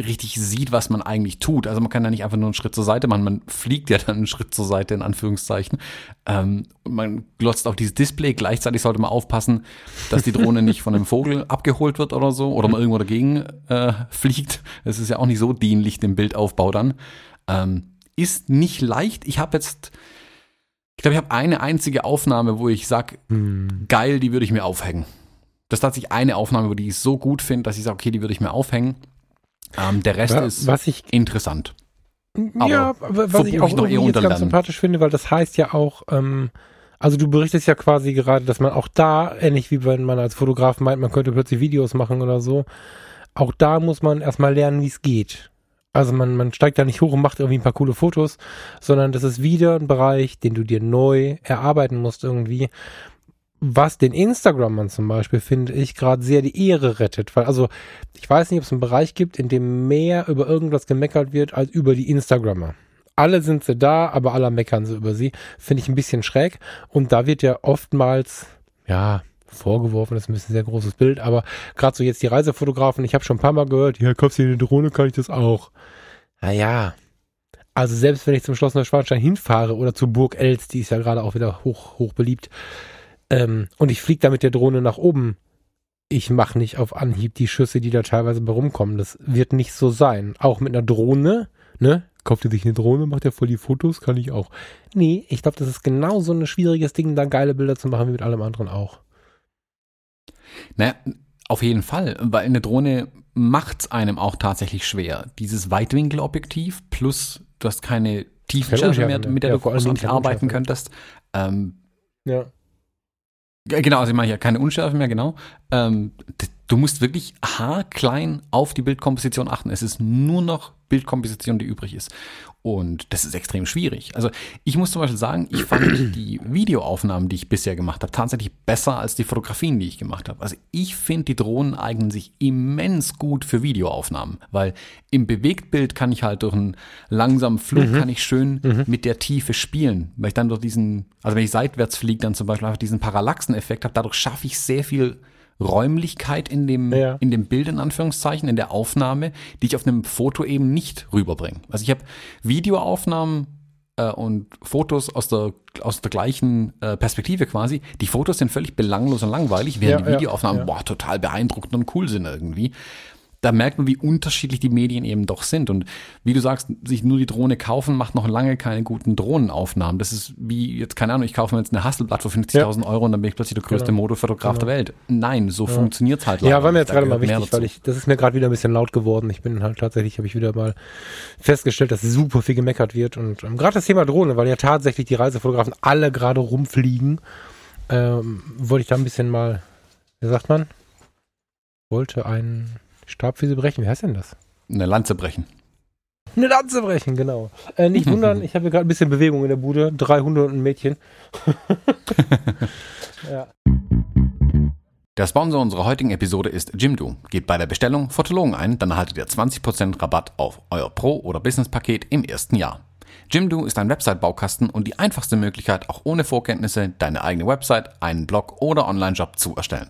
richtig sieht, was man eigentlich tut. Also man kann ja nicht einfach nur einen Schritt zur Seite machen, man fliegt ja dann einen Schritt zur Seite in Anführungszeichen. Ähm, und man glotzt auf dieses Display. Gleichzeitig sollte man aufpassen, dass die Drohne nicht von einem Vogel abgeholt wird oder so oder man irgendwo dagegen äh, fliegt. Das ist ja auch nicht so dienlich dem Bildaufbau dann. Ähm, ist nicht leicht. Ich habe jetzt Ich glaube, ich habe eine einzige Aufnahme, wo ich sage, Hm. geil, die würde ich mir aufhängen. Das ist tatsächlich eine Aufnahme, wo die ich so gut finde, dass ich sage, okay, die würde ich mir aufhängen. Ähm, der Rest Wa- ist Was ich interessant. Aber ja, aber was ich auch ich noch eher ganz sympathisch finde, weil das heißt ja auch, ähm, also du berichtest ja quasi gerade, dass man auch da, ähnlich wie wenn man als Fotograf meint, man könnte plötzlich Videos machen oder so, auch da muss man erstmal lernen, wie es geht. Also man, man steigt da nicht hoch und macht irgendwie ein paar coole Fotos, sondern das ist wieder ein Bereich, den du dir neu erarbeiten musst irgendwie. Was den Instagrammern zum Beispiel, finde ich, gerade sehr die Ehre rettet. Weil, also, ich weiß nicht, ob es einen Bereich gibt, in dem mehr über irgendwas gemeckert wird, als über die Instagrammer. Alle sind sie da, aber alle meckern sie über sie. Finde ich ein bisschen schräg. Und da wird ja oftmals, ja, vorgeworfen, das ist ein bisschen sehr großes Bild, aber gerade so jetzt die Reisefotografen, ich habe schon ein paar Mal gehört, ja, kaufst du eine Drohne, kann ich das auch. Naja, also selbst wenn ich zum Schloss Neuschwanstein hinfahre oder zur Burg Els, die ist ja gerade auch wieder hoch, hoch beliebt, ähm, und ich fliege da mit der Drohne nach oben, ich mache nicht auf Anhieb die Schüsse, die da teilweise bei rumkommen. Das wird nicht so sein. Auch mit einer Drohne, ne? Kauft ihr sich eine Drohne, macht ja voll die Fotos, kann ich auch. Nee, ich glaube, das ist genau so ein schwieriges Ding, da geile Bilder zu machen, wie mit allem anderen auch. Naja, auf jeden Fall, weil eine Drohne macht's einem auch tatsächlich schwer. Dieses Weitwinkelobjektiv plus du hast keine Tiefenschärfe mehr, mit der Ja, du großartig arbeiten könntest. Ähm, Ja. Genau, also ich meine ja keine Unschärfe mehr, genau. Ähm, du musst wirklich haarklein auf die Bildkomposition achten. Es ist nur noch Bildkomposition, die übrig ist. Und das ist extrem schwierig. Also ich muss zum Beispiel sagen, ich fand die Videoaufnahmen, die ich bisher gemacht habe, tatsächlich besser als die Fotografien, die ich gemacht habe. Also ich finde, die Drohnen eignen sich immens gut für Videoaufnahmen, weil im Bewegtbild kann ich halt durch einen langsamen Flug, kann ich schön mit der Tiefe spielen, weil ich dann durch diesen, also wenn ich seitwärts fliege, dann zum Beispiel einfach diesen Parallaxeneffekt habe, dadurch schaffe ich sehr viel Räumlichkeit in dem, Ja. in dem Bild, in Anführungszeichen, in der Aufnahme, die ich auf einem Foto eben nicht rüberbringe. Also ich habe Videoaufnahmen äh, und Fotos aus der, aus der gleichen äh, Perspektive quasi. Die Fotos sind völlig belanglos und langweilig, während Ja, die Videoaufnahmen ja. boah, total beeindruckend und cool sind irgendwie. Da merkt man, wie unterschiedlich die Medien eben doch sind. Und wie du sagst, sich nur die Drohne kaufen, macht noch lange keine guten Drohnenaufnahmen. Das ist wie, jetzt keine Ahnung, ich kaufe mir jetzt eine Hasselblatt für 50.000 Euro und dann bin ich plötzlich der größte Genau. Modefotograf der Welt. Nein, so funktioniert's halt Ja, leider war mir jetzt Da gerade mal wichtig, weil ich, das ist mir gerade wieder ein bisschen laut geworden. Ich bin halt tatsächlich, habe ich wieder mal festgestellt, dass super viel gemeckert wird. Und ähm, gerade das Thema Drohne, weil ja tatsächlich die Reisefotografen alle gerade rumfliegen, ähm, wollte ich da ein bisschen mal, wie sagt man? Wollte einen Stab für sie brechen. Wie heißt denn das? Eine Lanze brechen. Eine Lanze brechen, genau. Äh, nicht wundern, ich habe hier gerade ein bisschen Bewegung in der Bude. Drei Hunde und ein Mädchen. ja. Der Sponsor unserer heutigen Episode ist Jimdo. Gebt bei der Bestellung Fotologen ein, dann erhaltet ihr 20% Rabatt auf euer Pro- oder Business-Paket im ersten Jahr. Jimdo ist ein Website-Baukasten und die einfachste Möglichkeit, auch ohne Vorkenntnisse deine eigene Website, einen Blog oder Online-Job zu erstellen.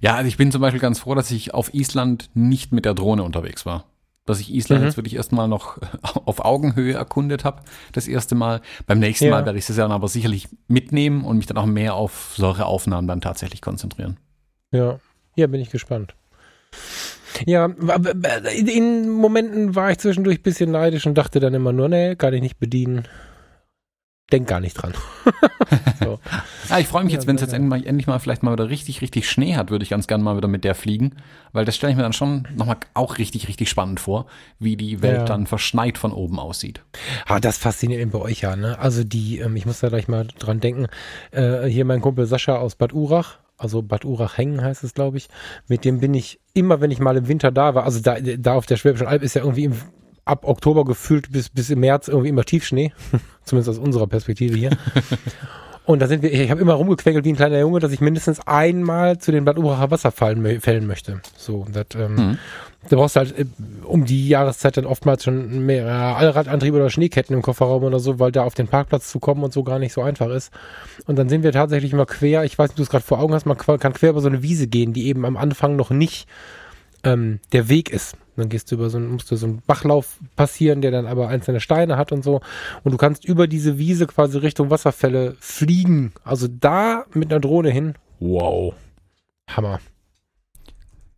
Ja, also ich bin zum Beispiel ganz froh, dass ich auf Island nicht mit der Drohne unterwegs war. Dass ich Island Mhm. jetzt wirklich erstmal noch auf Augenhöhe erkundet habe, das erste Mal. Beim nächsten Ja. Mal werde ich das ja dann aber sicherlich mitnehmen und mich dann auch mehr auf solche Aufnahmen dann tatsächlich konzentrieren. Ja, ja, bin ich gespannt. Ja, in Momenten war ich zwischendurch ein bisschen neidisch und dachte dann immer nur, nee, kann ich nicht bedienen. Denk gar nicht dran. so. Ich freue mich jetzt, wenn es jetzt endlich mal, endlich mal vielleicht mal wieder richtig, richtig Schnee hat, würde ich ganz gerne mal wieder mit der fliegen. Weil das stelle ich mir dann schon nochmal auch richtig, richtig spannend vor, wie die Welt Ja. dann verschneit von oben aussieht. Ah, das fasziniert eben bei euch ja, ne? Also die, ähm, ich muss da gleich mal dran denken, äh, hier mein Kumpel Sascha aus Bad Urach, also Bad Urach-Hengen heißt es, glaube ich. Mit dem bin ich immer, wenn ich mal im Winter da war, also da, da auf der Schwäbischen Alb ist ja irgendwie im, ab Oktober gefühlt bis, bis im März irgendwie immer Tiefschnee, zumindest aus unserer Perspektive hier. Und da sind wir, ich habe immer rumgequengelt wie ein kleiner Junge, dass ich mindestens einmal zu den Bad Uracher Wasserfallen fällen möchte. So, das, ähm, mhm. da brauchst du halt äh, um die Jahreszeit dann oftmals schon mehr Allradantrieb oder Schneeketten im Kofferraum oder so, weil da auf den Parkplatz zu kommen und so gar nicht so einfach ist. Und dann sind wir tatsächlich immer quer, ich weiß nicht, du es gerade vor Augen hast, man kann quer über so eine Wiese gehen, die eben am Anfang noch nicht ähm, der Weg ist. Dann gehst du über so einen, musst du so einen Bachlauf passieren, der dann aber einzelne Steine hat und so. Und du kannst über diese Wiese quasi Richtung Wasserfälle fliegen. Also da mit einer Drohne hin. Wow. Hammer.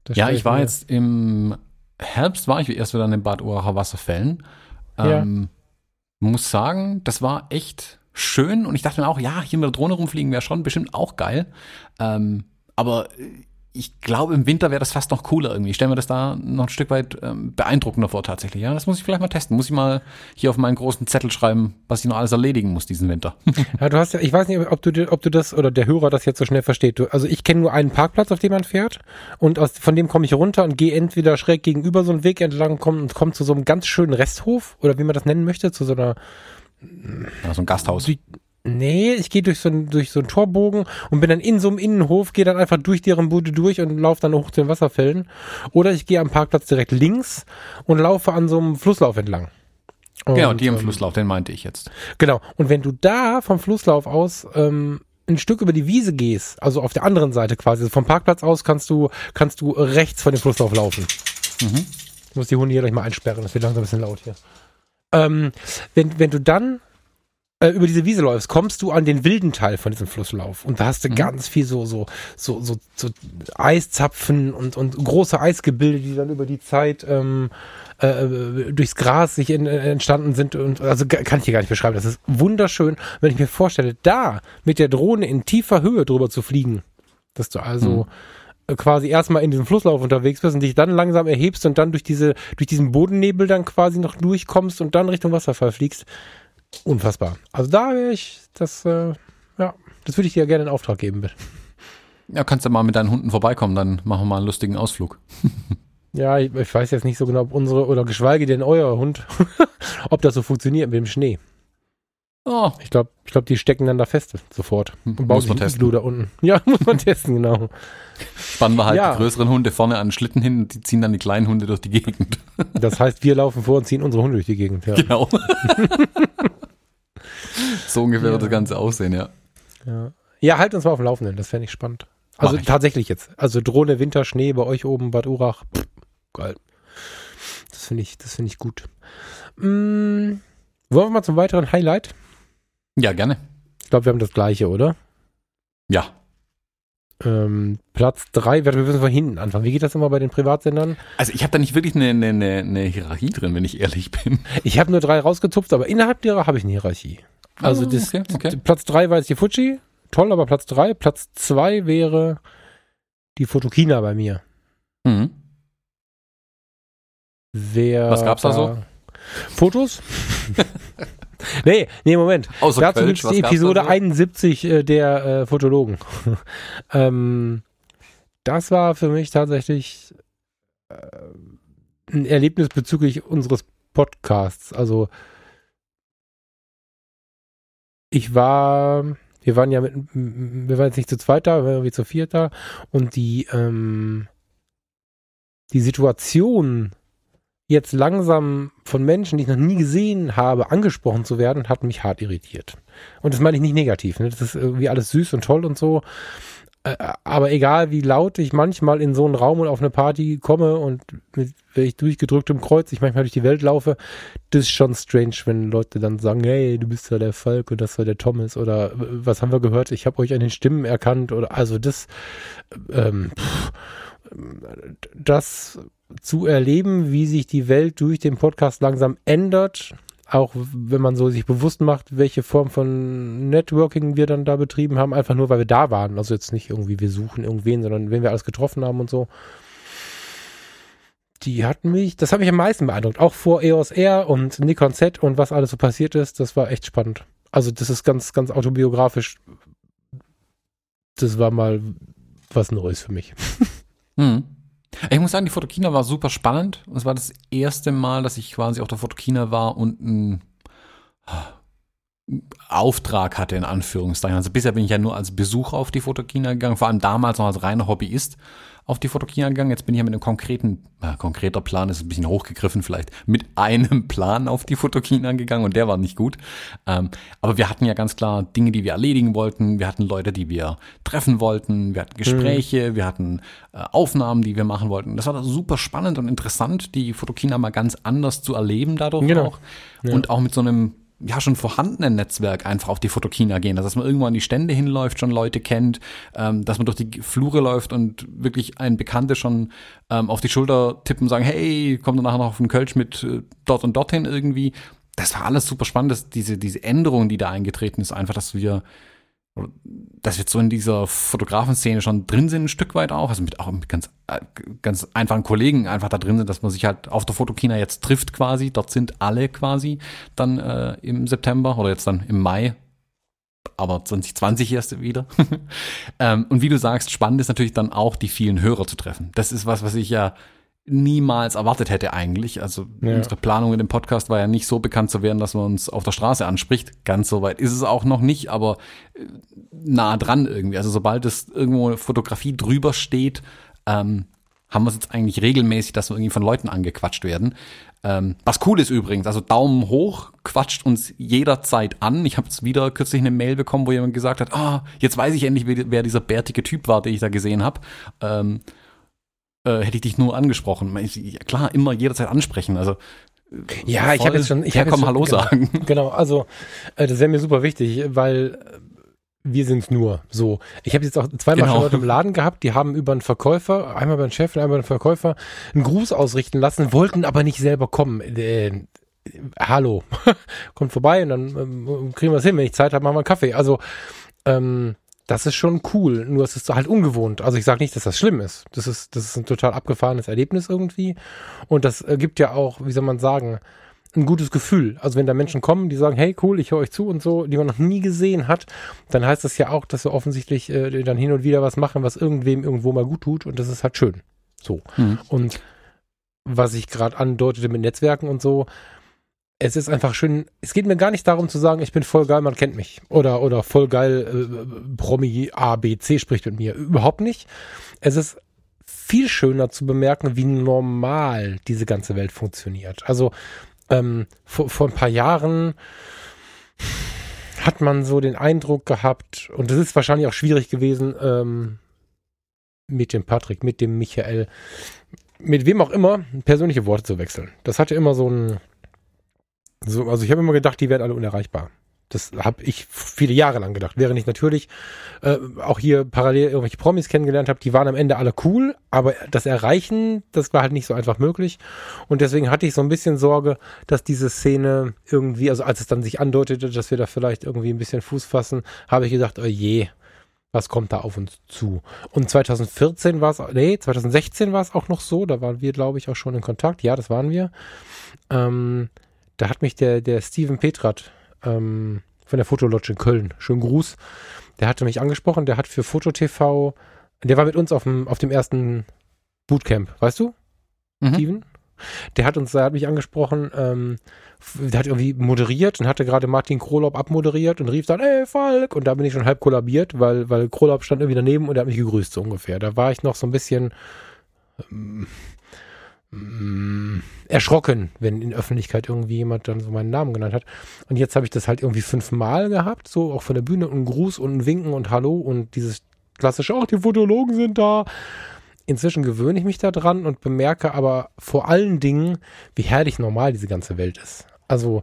Das ja, ich war mir. jetzt im Herbst, war ich erst wieder an den Bad Uracher Wasserfällen. Ähm, ja. Muss sagen, das war echt schön. Und ich dachte mir auch, ja, hier mit der Drohne rumfliegen wäre schon bestimmt auch geil. Ähm, aber ich glaube, im Winter wäre das fast noch cooler irgendwie. Ich stelle mir das da noch ein Stück weit ähm, beeindruckender vor tatsächlich. Ja, das muss ich vielleicht mal testen. Muss ich mal hier auf meinen großen Zettel schreiben, was ich noch alles erledigen muss diesen Winter. ja, du hast ja, ich weiß nicht, ob du, ob du das oder der Hörer das jetzt so schnell versteht. Du, also ich kenne nur einen Parkplatz, auf dem man fährt und aus, von dem komme ich runter und gehe entweder schräg gegenüber so einen Weg entlang komm, und komme zu so einem ganz schönen Resthof oder wie man das nennen möchte, zu so einer ja, so ein Gasthaus. Die, Nee, ich gehe durch so, ein, durch so einen Torbogen und bin dann in so einem Innenhof, gehe dann einfach durch deren Bude durch und laufe dann hoch zu den Wasserfällen. Oder ich gehe am Parkplatz direkt links und laufe an so einem Flusslauf entlang. Und, genau, die im ähm, Flusslauf, den meinte ich jetzt. Genau. Und wenn du da vom Flusslauf aus ähm, ein Stück über die Wiese gehst, also auf der anderen Seite quasi, also vom Parkplatz aus kannst du, kannst du rechts von dem Flusslauf laufen. Mhm. Ich muss die Hunde hier gleich mal einsperren, das wird langsam ein bisschen laut hier. Ähm, wenn, wenn du dann äh, über diese Wiese läufst, kommst du an den wilden Teil von diesem Flusslauf. Und da hast du mhm. ganz viel so, so, so, so, so Eiszapfen und, und große Eisgebilde, die dann über die Zeit ähm, äh, durchs Gras sich in, äh, entstanden sind. Und also kann ich dir gar nicht beschreiben. Das ist wunderschön. Wenn ich mir vorstelle, da mit der Drohne in tiefer Höhe drüber zu fliegen, dass du also mhm. quasi erstmal in diesem Flusslauf unterwegs bist und dich dann langsam erhebst und dann durch diese, durch diesen Bodennebel dann quasi noch durchkommst und dann Richtung Wasserfall fliegst unfassbar. Also da wäre ich, das, äh, ja, das würde ich dir gerne in Auftrag geben, bitte. Ja, kannst du mal mit deinen Hunden vorbeikommen, dann machen wir mal einen lustigen Ausflug. ja, ich, ich, weiß jetzt nicht so genau, ob unsere, oder geschweige denn euer Hund, ob das so funktioniert mit dem Schnee. Oh. Ich glaube, ich glaub, die stecken dann da fest sofort. Und muss man testen. da unten. Ja, muss man testen, genau. Spannen wir halt ja. die größeren Hunde vorne an den Schlitten hin und die ziehen dann die kleinen Hunde durch die Gegend. Das heißt, wir laufen vor und ziehen unsere Hunde durch die Gegend. Ja. Genau. so ungefähr ja. wird das Ganze aussehen, ja. Ja, ja halt uns mal auf dem Laufenden, das fände ich spannend. Also ich. tatsächlich jetzt. Also Drohne, Winter, Schnee bei euch oben, Bad Urach. Pff, geil. Das finde ich, das finde ich gut. Mm, wollen wir mal zum weiteren Highlight? Ja, gerne. Ich glaube, wir haben das gleiche, oder? Ja. Ähm, Platz 3, wir müssen von hinten anfangen. Wie geht das immer bei den Privatsendern? Also ich habe da nicht wirklich eine, eine, eine Hierarchie drin, wenn ich ehrlich bin. Ich habe nur drei rausgezupft, aber innerhalb derer habe ich eine Hierarchie. Also oh, das, okay, okay. Platz 3 war jetzt die Fuji, toll, aber Platz 3, Platz 2 wäre die Fotokina bei mir. Mhm. Wer Was gab's da so? Fotos? nee, nee, Moment. Außer Dazu gibt es die Episode 71 äh, der äh, Fotologen. ähm, das war für mich tatsächlich äh, ein Erlebnis bezüglich unseres Podcasts. Also ich war, wir waren ja mit, wir waren jetzt nicht zu zweit da, wir waren irgendwie zu viert da und die, ähm, die Situation jetzt langsam von Menschen, die ich noch nie gesehen habe, angesprochen zu werden, hat mich hart irritiert. Und das meine ich nicht negativ. Ne? Das ist irgendwie alles süß und toll und so. Äh, aber egal, wie laut ich manchmal in so einen Raum und auf eine Party komme und mit ich durchgedrücktem Kreuz ich manchmal durch die Welt laufe, das ist schon strange, wenn Leute dann sagen, hey, du bist ja der Falk und das war der Thomas oder was haben wir gehört? Ich habe euch an den Stimmen erkannt oder also das, ähm, das zu erleben, wie sich die Welt durch den Podcast langsam ändert. Auch wenn man so sich bewusst macht, welche Form von Networking wir dann da betrieben haben, einfach nur, weil wir da waren. Also jetzt nicht irgendwie, wir suchen irgendwen, sondern wenn wir alles getroffen haben und so. Die hatten mich, das hat mich am meisten beeindruckt. Auch vor EOS R und Nikon Z und was alles so passiert ist, das war echt spannend. Also das ist ganz, ganz autobiografisch. Das war mal was Neues für mich. Hm. Ich muss sagen, die Fotokina war super spannend. Es war das erste Mal, dass ich quasi auf der Fotokina war und ein Auftrag hatte, in Anführungszeichen. Also bisher bin ich ja nur als Besucher auf die Fotokina gegangen, vor allem damals noch als reiner Hobbyist auf die Fotokina gegangen. Jetzt bin ich ja mit einem konkreten, äh, konkreter Plan ist ein bisschen hochgegriffen vielleicht, mit einem Plan auf die Fotokina gegangen und der war nicht gut. Ähm, aber wir hatten ja ganz klar Dinge, die wir erledigen wollten. Wir hatten Leute, die wir treffen wollten. Wir hatten Gespräche, mhm. wir hatten äh, Aufnahmen, die wir machen wollten. Das war super spannend und interessant, die Fotokina mal ganz anders zu erleben dadurch genau. auch. Ja. Und auch mit so einem ja schon vorhandenen Netzwerk einfach auf die Fotokina gehen, dass man irgendwo an die Stände hinläuft, schon Leute kennt, ähm, dass man durch die Flure läuft und wirklich ein Bekannte schon ähm, auf die Schulter tippen sagen, hey, komm dann nachher noch auf den Kölsch mit äh, dort und dorthin irgendwie. Das war alles super spannend, dass diese, diese Änderung, die da eingetreten ist, einfach, dass wir dass wir jetzt so in dieser Fotografenszene schon drin sind, ein Stück weit auch, also mit auch mit ganz, äh, ganz einfachen Kollegen einfach da drin sind, dass man sich halt auf der Fotokina jetzt trifft quasi. Dort sind alle quasi dann äh, im September oder jetzt dann im Mai, aber 2020 erst wieder. ähm, und wie du sagst, spannend ist natürlich dann auch die vielen Hörer zu treffen. Das ist was, was ich ja niemals erwartet hätte eigentlich. Also ja. unsere Planung in dem Podcast war ja nicht so bekannt zu werden, dass man uns auf der Straße anspricht. Ganz so weit ist es auch noch nicht, aber äh, nah dran irgendwie. Also sobald es irgendwo eine Fotografie drüber steht, ähm, haben wir es jetzt eigentlich regelmäßig, dass wir irgendwie von Leuten angequatscht werden. Ähm, was cool ist übrigens, also Daumen hoch, quatscht uns jederzeit an. Ich habe jetzt wieder kürzlich eine Mail bekommen, wo jemand gesagt hat, ah, jetzt weiß ich endlich, wer dieser bärtige Typ war, den ich da gesehen habe. Ähm, äh, hätte ich dich nur angesprochen. Ja, klar, immer jederzeit ansprechen. Also äh, ja, ich habe jetzt schon, ich habe komm, Hallo genau, sagen. Genau, also äh, das wäre mir super wichtig, weil äh, wir sind's nur so. Ich habe jetzt auch zweimal genau. schon Leute im Laden gehabt, die haben über einen Verkäufer, einmal über einen Chef und einmal über einen Verkäufer, einen Gruß ausrichten lassen, wollten aber nicht selber kommen. Äh, hallo, kommt vorbei und dann ähm, kriegen wir es hin. Wenn ich Zeit habe, machen wir einen Kaffee. Also ähm, das ist schon cool, nur es ist halt ungewohnt. Also ich sage nicht, dass das schlimm ist. Das ist, das ist ein total abgefahrenes Erlebnis irgendwie. Und das äh, gibt ja auch, wie soll man sagen, ein gutes Gefühl. Also wenn da Menschen kommen, die sagen, hey cool, ich höre euch zu und so, die man noch nie gesehen hat, dann heißt das ja auch, dass wir offensichtlich äh, dann hin und wieder was machen, was irgendwem irgendwo mal gut tut und das ist halt schön. So. Mhm. Und was ich gerade andeutete mit Netzwerken und so, es ist einfach schön, es geht mir gar nicht darum zu sagen, ich bin voll geil, man kennt mich. Oder, oder voll geil, äh, Promi A, B, C spricht mit mir. Überhaupt nicht. Es ist viel schöner zu bemerken, wie normal diese ganze Welt funktioniert. Also ähm, vor, vor ein paar Jahren hat man so den Eindruck gehabt, und es ist wahrscheinlich auch schwierig gewesen, ähm, mit dem Patrick, mit dem Michael, mit wem auch immer, persönliche Worte zu wechseln. Das hatte immer so ein, so, also ich habe immer gedacht, die werden alle unerreichbar. Das habe ich viele Jahre lang gedacht. Während ich natürlich äh, auch hier parallel irgendwelche Promis kennengelernt habe, die waren am Ende alle cool, aber das Erreichen, das war halt nicht so einfach möglich. Und deswegen hatte ich so ein bisschen Sorge, dass diese Szene irgendwie, also als es dann sich andeutete, dass wir da vielleicht irgendwie ein bisschen Fuß fassen, habe ich gedacht, oh je, was kommt da auf uns zu? Und 2014 war es, nee, 2016 war es auch noch so, da waren wir, glaube ich, auch schon in Kontakt. Ja, das waren wir. Ähm, da hat mich der, der Steven Petrat ähm, von der Fotolodge in Köln, schönen Gruß, der hatte mich angesprochen, der hat für FotoTV, der war mit uns auf dem, auf dem ersten Bootcamp, weißt du? Mhm. Steven? Der hat uns, der hat mich angesprochen, ähm, der hat irgendwie moderiert und hatte gerade Martin Krolop abmoderiert und rief dann, ey Falk, und da bin ich schon halb kollabiert, weil, weil Krolop stand irgendwie daneben und er hat mich gegrüßt, so ungefähr. Da war ich noch so ein bisschen, ähm, erschrocken, wenn in Öffentlichkeit irgendwie jemand dann so meinen Namen genannt hat. Und jetzt habe ich das halt irgendwie fünfmal gehabt, so auch von der Bühne und Gruß und Winken und Hallo und dieses klassische, ach, die Fotologen sind da. Inzwischen gewöhne ich mich da dran und bemerke aber vor allen Dingen, wie herrlich normal diese ganze Welt ist. Also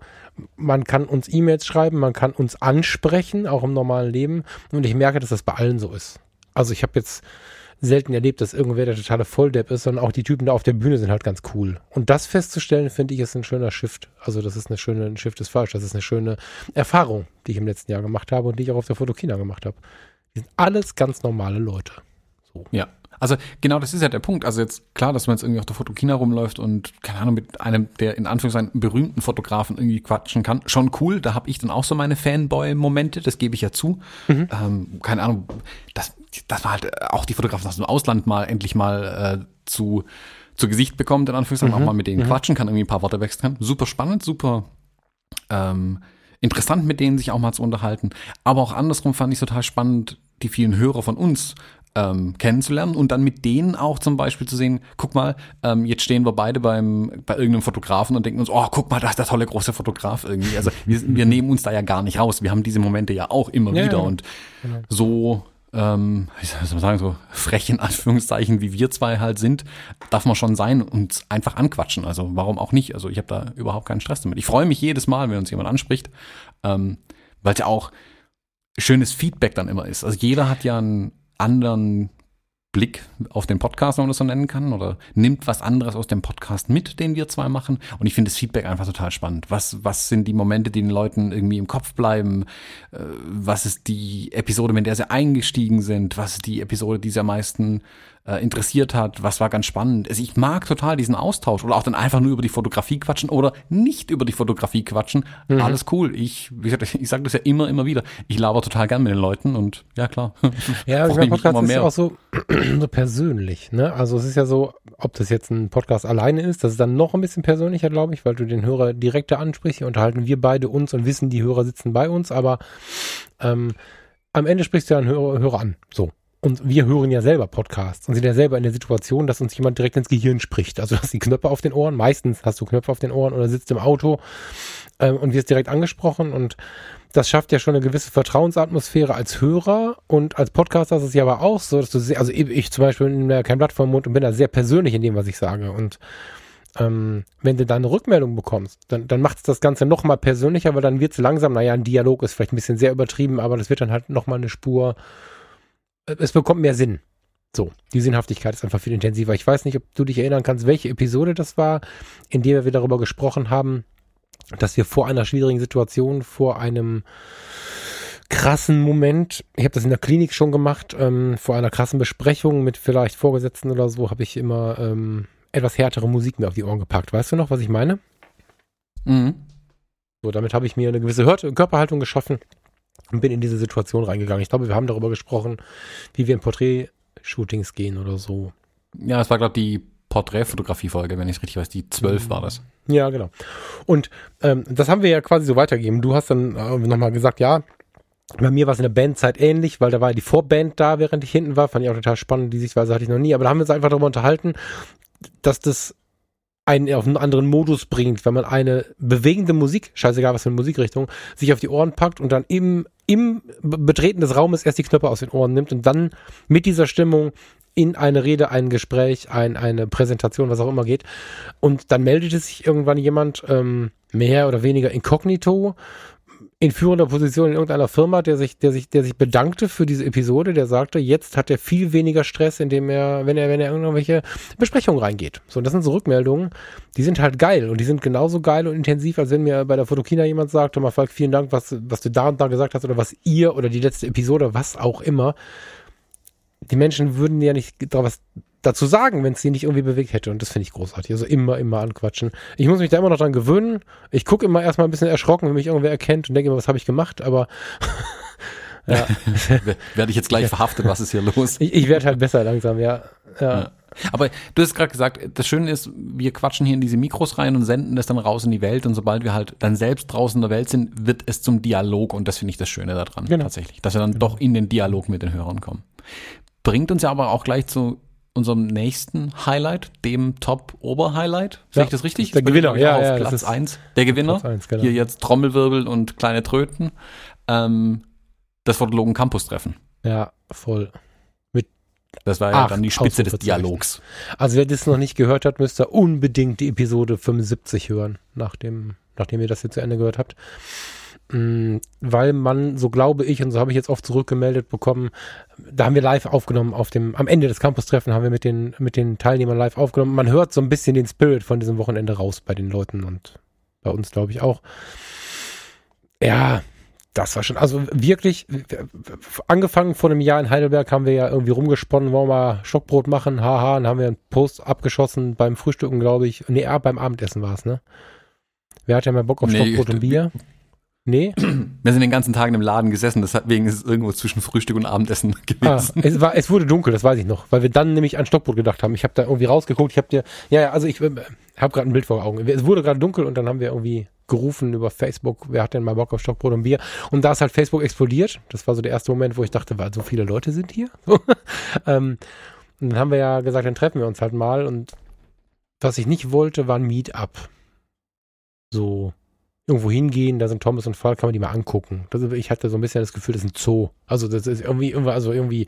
man kann uns E-Mails schreiben, man kann uns ansprechen, auch im normalen Leben. Und ich merke, dass das bei allen so ist. Also ich habe jetzt selten erlebt, dass irgendwer der totale Volldepp ist, sondern auch die Typen da auf der Bühne sind halt ganz cool. Und das festzustellen, finde ich, ist ein schöner Shift. Also das ist eine schöne, ein Shift ist falsch, das ist eine schöne Erfahrung, die ich im letzten Jahr gemacht habe und die ich auch auf der Fotokina gemacht habe. Die sind alles ganz normale Leute. So. Ja. Also genau das ist ja der Punkt. Also jetzt klar, dass man jetzt irgendwie auf der Fotokina rumläuft und keine Ahnung mit einem der in Anführungszeichen berühmten Fotografen irgendwie quatschen kann. Schon cool. Da habe ich dann auch so meine Fanboy-Momente. Das gebe ich ja zu. Mhm. Ähm, keine Ahnung. Das, das war halt auch die Fotografen aus dem Ausland mal endlich mal äh, zu zu Gesicht bekommt, in Anführungszeichen, mhm. auch mal mit denen mhm. quatschen kann, irgendwie ein paar Worte wechseln kann. Super spannend, super ähm, interessant, mit denen sich auch mal zu unterhalten. Aber auch andersrum fand ich total spannend, die vielen Hörer von uns ähm, kennenzulernen und dann mit denen auch zum Beispiel zu sehen, guck mal, ähm, jetzt stehen wir beide beim, bei irgendeinem Fotografen und denken uns, oh, guck mal, da ist der tolle große Fotograf irgendwie. Also wir, wir nehmen uns da ja gar nicht raus. Wir haben diese Momente ja auch immer ja, wieder ja. und genau. so ähm, wie soll man sagen, so frech in Anführungszeichen, wie wir zwei halt sind, darf man schon sein und einfach anquatschen. Also warum auch nicht? Also ich habe da überhaupt keinen Stress damit. Ich freue mich jedes Mal, wenn uns jemand anspricht, ähm, weil es ja auch schönes Feedback dann immer ist. Also jeder hat ja einen anderen Blick auf den Podcast, wenn man das so nennen kann, oder nimmt was anderes aus dem Podcast mit, den wir zwei machen. Und ich finde das Feedback einfach total spannend. Was, was sind die Momente, die den Leuten irgendwie im Kopf bleiben? Äh, was ist die Episode, mit der sie eingestiegen sind? Was ist die Episode, die sie am meisten äh, interessiert hat, was war ganz spannend. Also ich mag total diesen Austausch oder auch dann einfach nur über die Fotografie quatschen oder nicht über die Fotografie quatschen. Mhm. Alles cool. Ich, wie gesagt, ich sage das ja immer, immer wieder. Ich laber total gern mit den Leuten und ja klar. Ja, ich mein Podcast ist ja auch so, so persönlich. Ne? Also es ist ja so, ob das jetzt ein Podcast alleine ist, das ist dann noch ein bisschen persönlicher, glaube ich, weil du den Hörer direkter ansprichst. Hier unterhalten wir beide uns und wissen, die Hörer sitzen bei uns, aber ähm, am Ende sprichst du ja einen Hörer, Hörer an. So. Und wir hören ja selber Podcasts und sind ja selber in der Situation, dass uns jemand direkt ins Gehirn spricht. Also du hast die Knöpfe auf den Ohren, meistens hast du Knöpfe auf den Ohren oder sitzt im Auto ähm, und wirst direkt angesprochen und das schafft ja schon eine gewisse Vertrauensatmosphäre als Hörer und als Podcaster ist es ja aber auch so, dass du sehr, also ich zum Beispiel nehme ja kein Blatt den Mund und bin da sehr persönlich in dem, was ich sage und ähm, wenn du da eine Rückmeldung bekommst, dann, dann macht es das Ganze nochmal persönlicher, weil dann wird es langsam, naja, ein Dialog ist vielleicht ein bisschen sehr übertrieben, aber das wird dann halt nochmal eine Spur es bekommt mehr Sinn. So, die Sinnhaftigkeit ist einfach viel intensiver. Ich weiß nicht, ob du dich erinnern kannst, welche Episode das war, in der wir darüber gesprochen haben, dass wir vor einer schwierigen Situation, vor einem krassen Moment, ich habe das in der Klinik schon gemacht, ähm, vor einer krassen Besprechung mit vielleicht Vorgesetzten oder so, habe ich immer ähm, etwas härtere Musik mir auf die Ohren gepackt. Weißt du noch, was ich meine? Mhm. So, damit habe ich mir eine gewisse Hör Körperhaltung geschaffen und bin in diese Situation reingegangen. Ich glaube, wir haben darüber gesprochen, wie wir in Porträt-Shootings gehen oder so. Ja, es war, glaube ich, die Porträtfotografie-Folge, wenn ich es richtig weiß. Die 12 war das. Ja, genau. Und ähm, das haben wir ja quasi so weitergegeben. Du hast dann äh, nochmal gesagt, ja, bei mir war es in der Bandzeit ähnlich, weil da war ja die Vorband da, während ich hinten war. Fand ich auch total spannend. Die Sichtweise hatte ich noch nie. Aber da haben wir uns einfach darüber unterhalten, dass das einen auf einen anderen Modus bringt, wenn man eine bewegende Musik, scheißegal was für eine Musikrichtung, sich auf die Ohren packt und dann im, im Betreten des Raumes erst die Knöpfe aus den Ohren nimmt und dann mit dieser Stimmung in eine Rede, ein Gespräch, ein, eine Präsentation, was auch immer geht. Und dann meldete sich irgendwann jemand ähm, mehr oder weniger inkognito in führender Position in irgendeiner Firma, der sich, der sich, der sich bedankte für diese Episode, der sagte, jetzt hat er viel weniger Stress, indem er, wenn er, wenn er irgendwelche Besprechungen reingeht. So, und das sind so Rückmeldungen, die sind halt geil und die sind genauso geil und intensiv, als wenn mir bei der Fotokina jemand sagt, mal Falk, vielen Dank, was, was du da und da gesagt hast oder was ihr oder die letzte Episode, was auch immer. Die Menschen würden ja nicht was dazu sagen, wenn es sie nicht irgendwie bewegt hätte. Und das finde ich großartig. Also immer, immer anquatschen. Ich muss mich da immer noch dran gewöhnen. Ich gucke immer erstmal ein bisschen erschrocken, wenn mich irgendwer erkennt und denke immer, was habe ich gemacht? Aber ja. werde ich jetzt gleich verhaftet, was ist hier los? Ich, ich werde halt besser langsam, ja. ja. ja. Aber du hast gerade gesagt, das Schöne ist, wir quatschen hier in diese Mikros rein und senden das dann raus in die Welt und sobald wir halt dann selbst draußen in der Welt sind, wird es zum Dialog und das finde ich das Schöne daran genau. tatsächlich, dass wir dann genau. doch in den Dialog mit den Hörern kommen. Bringt uns ja aber auch gleich zu unserem nächsten Highlight, dem Top-Ober-Highlight. Sehe ja, ich das richtig? Der Gewinner, ja, auf ja. Platz 1. Der Gewinner. Eins, genau. Hier jetzt Trommelwirbel und kleine Tröten. Ähm, das Fotologen Campus-Treffen. Ja, voll. Mit das war ja dann die Spitze des Dialogs. Also wer das noch nicht gehört hat, müsst ihr unbedingt die Episode 75 hören, nachdem, nachdem ihr das hier zu Ende gehört habt. Mm, weil man, so glaube ich, und so habe ich jetzt oft zurückgemeldet bekommen, da haben wir live aufgenommen auf dem, am Ende des Campus-Treffen haben wir mit den, mit den Teilnehmern live aufgenommen. Man hört so ein bisschen den Spirit von diesem Wochenende raus bei den Leuten und bei uns, glaube ich, auch. Ja, Das war schon, also wirklich, angefangen vor einem Jahr in Heidelberg haben wir ja irgendwie rumgesponnen, wollen wir mal Stockbrot machen, haha, dann haben wir einen Post abgeschossen beim Frühstücken, glaube ich. Nee, beim Abendessen war es, ne? Wer hat ja mal Bock auf nee, Stockbrot und Bier? Nee. Wir sind den ganzen Tag im Laden gesessen, deswegen ist es irgendwo zwischen Frühstück und Abendessen gewesen. Ah, es, war, es wurde dunkel, das weiß ich noch, weil wir dann nämlich an Stockbrot gedacht haben. Ich habe da irgendwie rausgeguckt, ich habe dir, ja, ja, also ich äh, habe gerade ein Bild vor Augen. Es wurde gerade dunkel und dann haben wir irgendwie gerufen über Facebook, wer hat denn mal Bock auf Stockbrot und Bier? Und da ist halt Facebook explodiert. Das war so der erste Moment, wo ich dachte, weil so viele Leute sind hier. ähm, und dann haben wir ja gesagt, dann treffen wir uns halt mal. Und was ich nicht wollte, war ein Meetup. So irgendwo hingehen, da sind Thomas und Fall, kann man die mal angucken. Das, ich hatte so ein bisschen das Gefühl, das ist ein Zoo. Also das ist irgendwie, also irgendwie,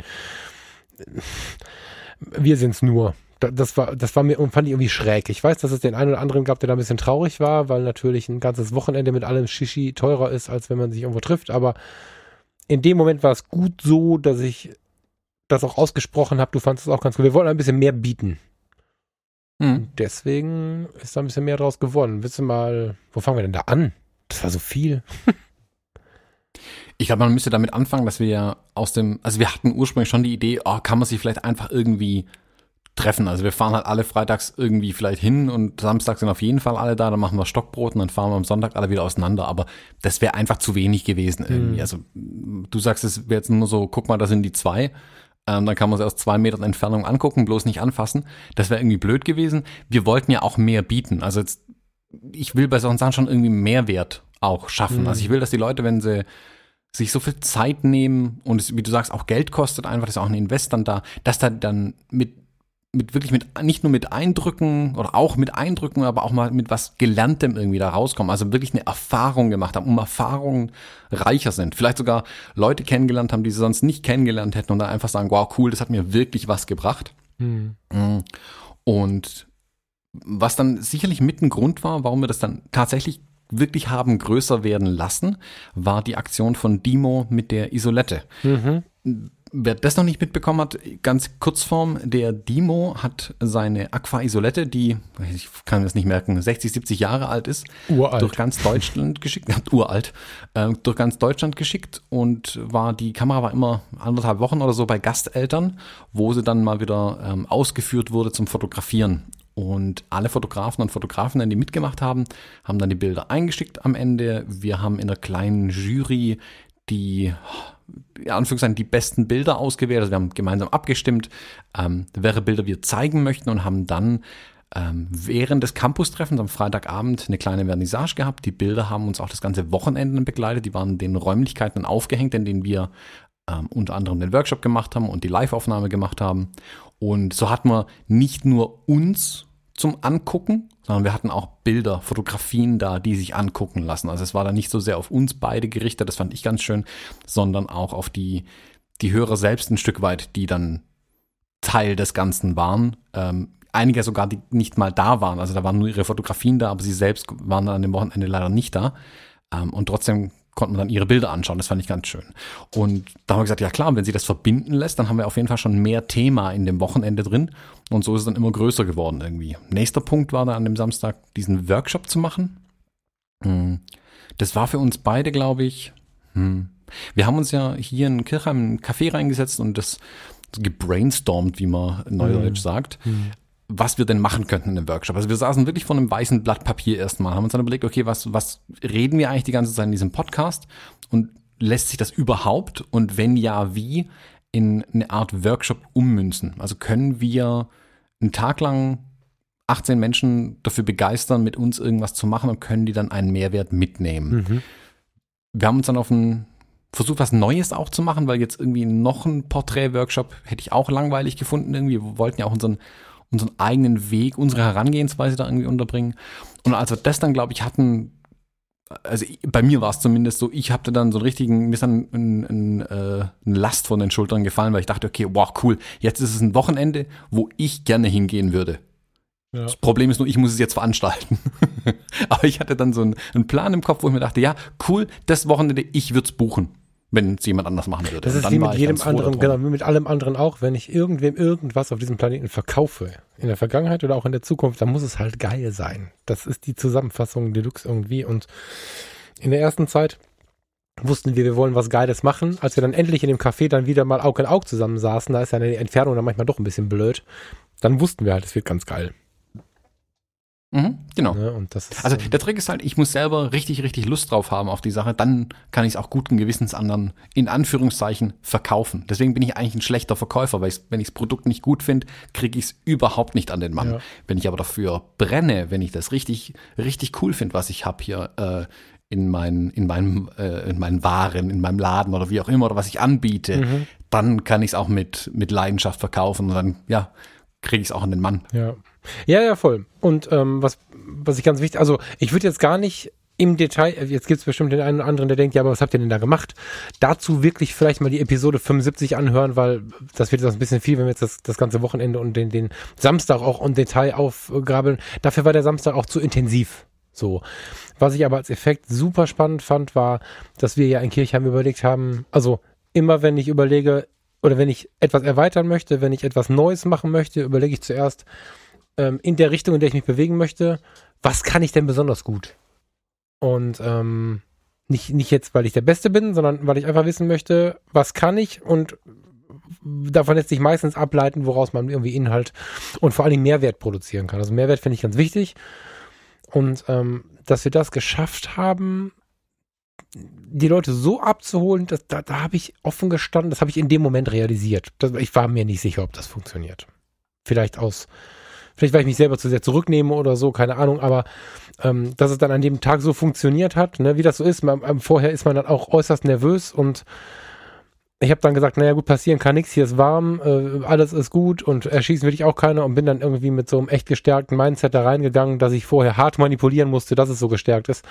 wir sind es nur. Das war, das war mir, fand ich irgendwie schräg. Ich weiß, dass es den einen oder anderen gab, der da ein bisschen traurig war, weil natürlich ein ganzes Wochenende mit allem Shishi teurer ist, als wenn man sich irgendwo trifft. Aber in dem Moment war es gut so, dass ich das auch ausgesprochen habe. Du fandest es auch ganz gut. Wir wollten ein bisschen mehr bieten. Mhm. Deswegen ist da ein bisschen mehr draus geworden. Willst du mal, wo fangen wir denn da an? Das war so viel. ich glaube, man müsste damit anfangen, dass wir ja aus dem, also wir hatten ursprünglich schon die Idee, oh, kann man sich vielleicht einfach irgendwie treffen. Also wir fahren halt alle freitags irgendwie vielleicht hin und Samstag sind auf jeden Fall alle da, dann machen wir Stockbrot und dann fahren wir am Sonntag alle wieder auseinander. Aber das wäre einfach zu wenig gewesen irgendwie. Mhm. Also du sagst, es wäre jetzt nur so, guck mal, da sind die zwei. Ähm, dann kann man sie aus zwei Metern Entfernung angucken, bloß nicht anfassen. Das wäre irgendwie blöd gewesen. Wir wollten ja auch mehr bieten. Also jetzt, ich will bei solchen Sachen schon irgendwie Mehrwert auch schaffen. Mhm. Also ich will, dass die Leute, wenn sie sich so viel Zeit nehmen und es, wie du sagst, auch Geld kostet, einfach, das ist auch ein Invest dann da, dass da dann mit mit wirklich mit nicht nur mit Eindrücken oder auch mit Eindrücken, aber auch mal mit was Gelerntem irgendwie da rauskommen. Also wirklich eine Erfahrung gemacht haben, um Erfahrungen reicher sind. Vielleicht sogar Leute kennengelernt haben, die sie sonst nicht kennengelernt hätten und dann einfach sagen, wow, cool, das hat mir wirklich was gebracht. Mhm. Und was dann sicherlich mit ein Grund war, warum wir das dann tatsächlich wirklich haben größer werden lassen, war die Aktion von Dimo mit der Isolette. Mhm Wer das noch nicht mitbekommen hat, ganz kurzform, der Dimo hat seine Aqua Isolette, die, ich kann das nicht merken, 60, 70 Jahre alt ist, uralt. durch ganz Deutschland geschickt, uralt, äh, durch ganz Deutschland geschickt und war, die Kamera war immer anderthalb Wochen oder so bei Gasteltern, wo sie dann mal wieder ähm, ausgeführt wurde zum Fotografieren. Und alle Fotografen und Fotografinnen, die mitgemacht haben, haben dann die Bilder eingeschickt am Ende. Wir haben in einer kleinen Jury die in Anführungszeichen die besten Bilder ausgewählt. Also wir haben gemeinsam abgestimmt, ähm, welche Bilder wir zeigen möchten und haben dann ähm, während des Campus-Treffens am Freitagabend eine kleine Vernissage gehabt. Die Bilder haben uns auch das ganze Wochenende begleitet. Die waren den Räumlichkeiten aufgehängt, in denen wir ähm, unter anderem den Workshop gemacht haben und die Live-Aufnahme gemacht haben. Und so hatten wir nicht nur uns zum Angucken, sondern wir hatten auch Bilder, Fotografien da, die sich angucken lassen. Also es war dann nicht so sehr auf uns beide gerichtet, das fand ich ganz schön, sondern auch auf die, die Hörer selbst ein Stück weit, die dann Teil des Ganzen waren. Ähm, einige sogar, die nicht mal da waren. Also da waren nur ihre Fotografien da, aber sie selbst waren an dem Wochenende leider nicht da. Ähm, und trotzdem konnte man dann ihre Bilder anschauen. Das fand ich ganz schön. Und da haben wir gesagt, ja klar, wenn sie das verbinden lässt, dann haben wir auf jeden Fall schon mehr Thema in dem Wochenende drin. Und so ist es dann immer größer geworden irgendwie. Nächster Punkt war dann an dem Samstag, diesen Workshop zu machen. Hm. Das war für uns beide, glaube ich. Hm. Wir haben uns ja hier in Kirchheim einen Café reingesetzt und das gebrainstormt, wie man neudeutsch mhm. sagt. Mhm was wir denn machen könnten in dem Workshop. Also wir saßen wirklich vor einem weißen Blatt Papier erstmal, haben uns dann überlegt, okay, was, was reden wir eigentlich die ganze Zeit in diesem Podcast und lässt sich das überhaupt und wenn ja, wie in eine Art Workshop ummünzen? Also können wir einen Tag lang 18 Menschen dafür begeistern, mit uns irgendwas zu machen und können die dann einen Mehrwert mitnehmen? Mhm. Wir haben uns dann auf ein versucht, was Neues auch zu machen, weil jetzt irgendwie noch ein Porträt-Workshop hätte ich auch langweilig gefunden irgendwie. Wir wollten ja auch unseren unseren eigenen Weg, unsere Herangehensweise da irgendwie unterbringen. Und als wir das dann, glaube ich, hatten, also bei mir war es zumindest so, ich hatte dann so einen richtigen, mir ist dann ein, ein, äh, eine Last von den Schultern gefallen, weil ich dachte, okay, wow, cool, jetzt ist es ein Wochenende, wo ich gerne hingehen würde. Ja. Das Problem ist nur, ich muss es jetzt veranstalten. Aber ich hatte dann so einen, einen, Plan im Kopf, wo ich mir dachte, ja, cool, das Wochenende, ich würde es buchen wenn es jemand anders machen würde. Das ist wie mit jedem anderen, genau, wie mit allem anderen auch. Wenn ich irgendwem irgendwas auf diesem Planeten verkaufe, in der Vergangenheit oder auch in der Zukunft, dann muss es halt geil sein. Das ist die Zusammenfassung Deluxe irgendwie. Und in der ersten Zeit wussten wir, wir wollen was Geiles machen. Als wir dann endlich in dem Café dann wieder mal Aug in Aug zusammensaßen, da ist ja eine Entfernung dann manchmal doch ein bisschen blöd, dann wussten wir halt, es wird ganz geil. Mhm, genau. Ne? Das ist, Also der Trick ist halt, ich muss selber richtig, richtig Lust drauf haben auf die Sache. Dann kann ich es auch guten Gewissens anderen in Anführungszeichen verkaufen. Deswegen bin ich eigentlich ein schlechter Verkäufer, weil ich's, wenn ich das Produkt nicht gut finde, kriege ich es überhaupt nicht an den Mann. Ja. Wenn ich aber dafür brenne, wenn ich das richtig, richtig cool finde, was ich habe hier äh, in, mein, in, meinem, äh, in meinen Waren, in meinem Laden oder wie auch immer, oder was ich anbiete, Mhm. dann kann ich es auch mit, mit Leidenschaft verkaufen und dann, ja, kriege ich es auch an den Mann. Ja. Ja, ja, voll. Und ähm, was, was ich ganz wichtig, also ich würde jetzt gar nicht im Detail, äh, jetzt gibt es bestimmt den einen oder anderen, der denkt, ja, aber was habt ihr denn da gemacht? Dazu wirklich vielleicht mal die Episode 75 anhören, weil das wird jetzt ein bisschen viel, wenn wir jetzt das, das ganze Wochenende und den, den Samstag auch im Detail aufgrabeln. Dafür war der Samstag auch zu intensiv. So. Was ich aber als Effekt super spannend fand, war, dass wir ja in Kirchheim überlegt haben, also immer wenn ich überlege, oder wenn ich etwas erweitern möchte, wenn ich etwas Neues machen möchte, überlege ich zuerst ähm, in der Richtung, in der ich mich bewegen möchte, was kann ich denn besonders gut? Und ähm, nicht, nicht jetzt, weil ich der Beste bin, sondern weil ich einfach wissen möchte, was kann ich und davon lässt sich meistens ableiten, woraus man irgendwie Inhalt und vor allen Dingen Mehrwert produzieren kann. Also Mehrwert finde ich ganz wichtig. Und ähm, dass wir das geschafft haben, die Leute so abzuholen, dass, da, da habe ich offen gestanden, das habe ich in dem Moment realisiert. Das, ich war mir nicht sicher, ob das funktioniert. Vielleicht aus, vielleicht weil ich mich selber zu sehr zurücknehme oder so, keine Ahnung, aber ähm, dass es dann an dem Tag so funktioniert hat, ne, wie das so ist, man, ähm, vorher ist man dann auch äußerst nervös und ich habe dann gesagt, naja gut, passieren kann nichts, hier ist warm, äh, alles ist gut und erschießen will ich auch keiner und bin dann irgendwie mit so einem echt gestärkten Mindset da reingegangen, dass ich vorher hart manipulieren musste, dass es so gestärkt ist.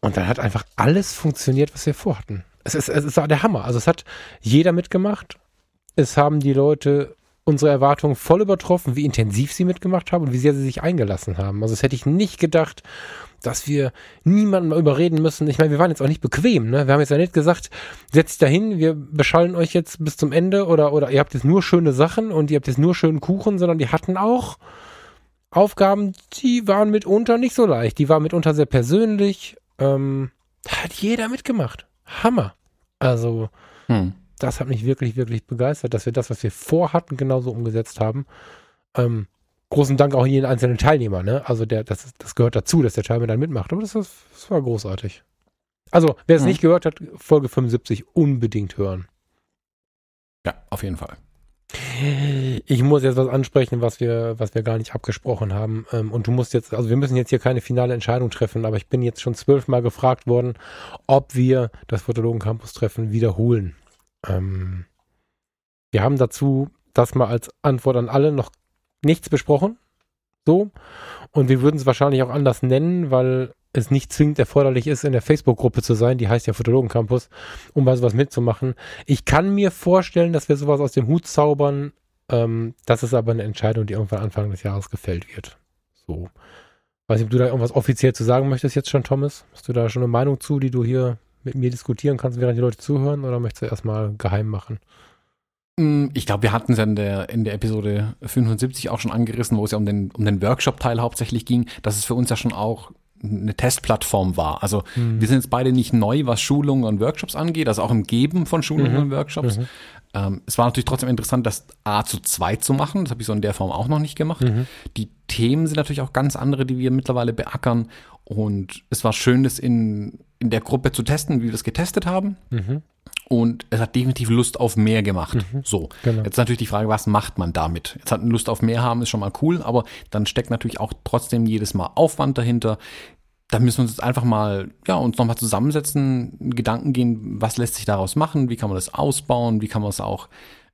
Und dann hat einfach alles funktioniert, was wir vorhatten. Es ist, es ist der Hammer. Also es hat jeder mitgemacht. Es haben die Leute unsere Erwartungen voll übertroffen, wie intensiv sie mitgemacht haben und wie sehr sie sich eingelassen haben. Also das hätte ich nicht gedacht, dass wir niemanden mal überreden müssen. Ich meine, wir waren jetzt auch nicht bequem. Ne? Wir haben jetzt ja nicht gesagt, setzt dahin, wir beschallen euch jetzt bis zum Ende oder, oder ihr habt jetzt nur schöne Sachen und ihr habt jetzt nur schönen Kuchen, sondern die hatten auch Aufgaben, die waren mitunter nicht so leicht. Die waren mitunter sehr persönlich. Ähm, da hat jeder mitgemacht. Hammer. Also, Hm. Das hat mich wirklich, wirklich begeistert, dass wir das, was wir vorhatten, genauso umgesetzt haben. Ähm, großen Dank auch an jeden einzelnen Teilnehmer. Ne? Also der, das, das gehört dazu, dass der Teilnehmer dann mitmacht. Aber das, das, das war großartig. Also, wer es Mhm. nicht gehört hat, Folge 75 unbedingt hören. Ja, auf jeden Fall. Ich muss jetzt was ansprechen, was wir, was wir gar nicht abgesprochen haben. Ähm, und du musst jetzt, also wir müssen jetzt hier keine finale Entscheidung treffen, aber ich bin jetzt schon zwölfmal gefragt worden, ob wir das Fotologen Campus Treffen wiederholen. Ähm, wir haben dazu das mal als Antwort an alle noch nichts besprochen. So. Und wir würden es wahrscheinlich auch anders nennen, weil es nicht zwingend erforderlich ist, in der Facebook-Gruppe zu sein, die heißt ja Fotologen Campus, um bei sowas mitzumachen. Ich kann mir vorstellen, dass wir sowas aus dem Hut zaubern. Ähm, das ist aber eine Entscheidung, die irgendwann Anfang des Jahres gefällt wird. So. Weiß nicht, ob du da irgendwas offiziell zu sagen möchtest jetzt schon, Thomas? Hast du da schon eine Meinung zu, die du hier mit mir diskutieren kannst, während die Leute zuhören, oder möchtest du erstmal geheim machen? Mm, Ich glaube, wir hatten es ja in der, in der Episode 75 auch schon angerissen, wo es ja um den, um den Workshop-Teil hauptsächlich ging, dass es für uns ja schon auch eine Testplattform war. Also Hm. wir sind jetzt beide nicht neu, was Schulungen und Workshops angeht, also auch im Geben von Schulungen Mhm. und Workshops. Mhm. Ähm, es war natürlich trotzdem interessant, das A zu zweit zu machen. Das habe ich so in der Form auch noch nicht gemacht. Mhm. Die Themen sind natürlich auch ganz andere, die wir mittlerweile beackern. Und es war schön, das in, in der Gruppe zu testen, wie wir es getestet haben. Mhm. Und es hat definitiv Lust auf mehr gemacht. Mhm. So. Genau. Jetzt natürlich die Frage, was macht man damit? Jetzt hat Lust auf mehr haben, ist schon mal cool, aber dann steckt natürlich auch trotzdem jedes Mal Aufwand dahinter. Da müssen wir uns jetzt einfach mal, ja, uns nochmal zusammensetzen, Gedanken gehen, was lässt sich daraus machen, wie kann man das ausbauen, wie kann man es auch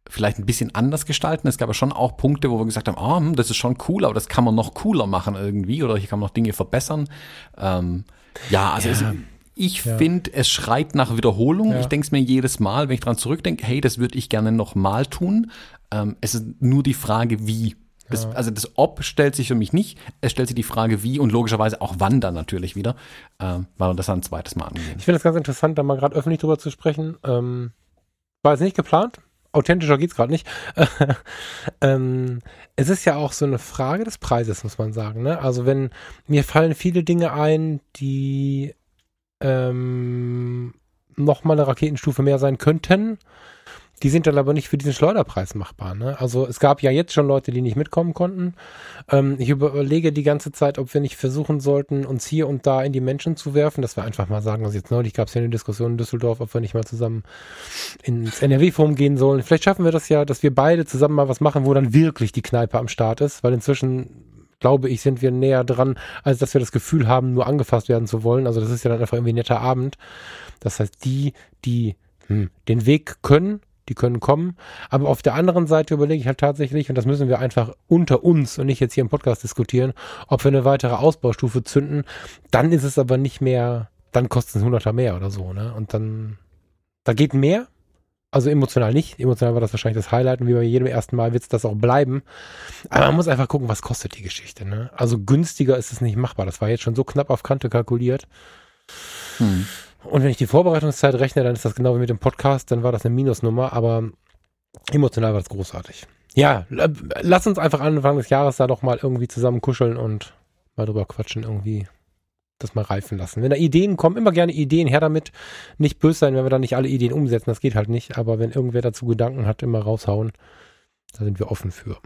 vielleicht ein bisschen anders gestalten. Es gab ja schon auch Punkte, wo wir gesagt haben, ah, hm, das ist schon cool, aber das kann man noch cooler machen irgendwie oder hier kann man noch Dinge verbessern. Ähm, ja, also Ja. Es, ich Ja. finde, es schreit nach Wiederholung. Ja. Ich denke es mir jedes Mal, wenn ich dran zurückdenke, hey, das würde ich gerne noch mal tun. Ähm, es ist nur die Frage, wie. Das. Also das Ob stellt sich für mich nicht. Es stellt sich die Frage, wie und logischerweise auch wann dann natürlich wieder, ähm, weil wir das dann ein zweites Mal angehen. Ich finde es ganz interessant, da mal gerade öffentlich drüber zu sprechen. Ähm, war jetzt nicht geplant. Authentischer geht's gerade nicht. ähm, es ist ja auch so eine Frage des Preises, muss man sagen. Ne? Also wenn mir fallen viele Dinge ein, die ähm, nochmal eine Raketenstufe mehr sein könnten. Die sind dann aber nicht für diesen Schleuderpreis machbar. Ne? Also es gab ja jetzt schon Leute, die nicht mitkommen konnten. Ähm, ich überlege die ganze Zeit, ob wir nicht versuchen sollten, uns hier und da in die Menschen zu werfen, dass wir einfach mal sagen, also jetzt neulich gab es ja eine Diskussion in Düsseldorf, ob wir nicht mal zusammen ins NRW-Forum gehen sollen. Vielleicht schaffen wir das ja, dass wir beide zusammen mal was machen, wo dann wirklich die Kneipe am Start ist, weil inzwischen glaube ich, sind wir näher dran, als dass wir das Gefühl haben, nur angefasst werden zu wollen. Also das ist ja dann einfach irgendwie ein netter Abend. Das heißt, die, die hm, den Weg können, die können kommen. Aber auf der anderen Seite überlege ich halt tatsächlich, und das müssen wir einfach unter uns und nicht jetzt hier im Podcast diskutieren, ob wir eine weitere Ausbaustufe zünden. Dann ist es aber nicht mehr, dann kostet es 100er mehr oder so, ne? Und dann, da geht mehr. Also emotional nicht. Emotional war das wahrscheinlich das Highlight und wie bei jedem ersten Mal wird es das auch bleiben. Aber man muss einfach gucken, was kostet die Geschichte, ne? Also günstiger ist es nicht machbar. Das war jetzt schon so knapp auf Kante kalkuliert. Hm. Und wenn ich die Vorbereitungszeit rechne, dann ist das genau wie mit dem Podcast, dann war das eine Minusnummer, aber emotional war das großartig. Ja, lass uns einfach Anfang des Jahres da doch mal irgendwie zusammen kuscheln und mal drüber quatschen, irgendwie das mal reifen lassen. Wenn da Ideen kommen, immer gerne Ideen her damit. Nicht böse sein, wenn wir da nicht alle Ideen umsetzen, das geht halt nicht, aber wenn irgendwer dazu Gedanken hat, immer raushauen, da sind wir offen für.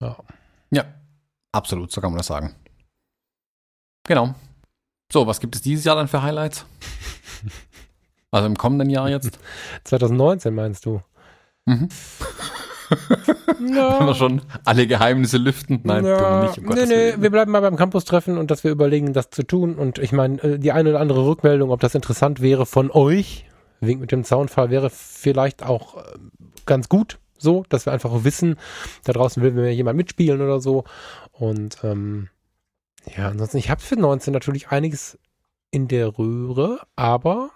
Ja. Ja, absolut, so kann man das sagen. Genau. So, was gibt es dieses Jahr dann für Highlights? Also im kommenden Jahr jetzt? 2019 meinst du? Mhm. Wenn wir schon alle Geheimnisse lüften? Nein, wir nicht. Um nee, nee, wir bleiben mal beim Campus-Treffen und dass wir überlegen, das zu tun. Und ich meine, äh, die eine oder andere Rückmeldung, ob das interessant wäre von euch, wegen mit dem Zaunfall, wäre vielleicht auch äh, ganz gut so, dass wir einfach wissen, da draußen will mir jemand mitspielen oder so. Und ähm, ja, ansonsten, ich habe für 19 natürlich einiges in der Röhre, aber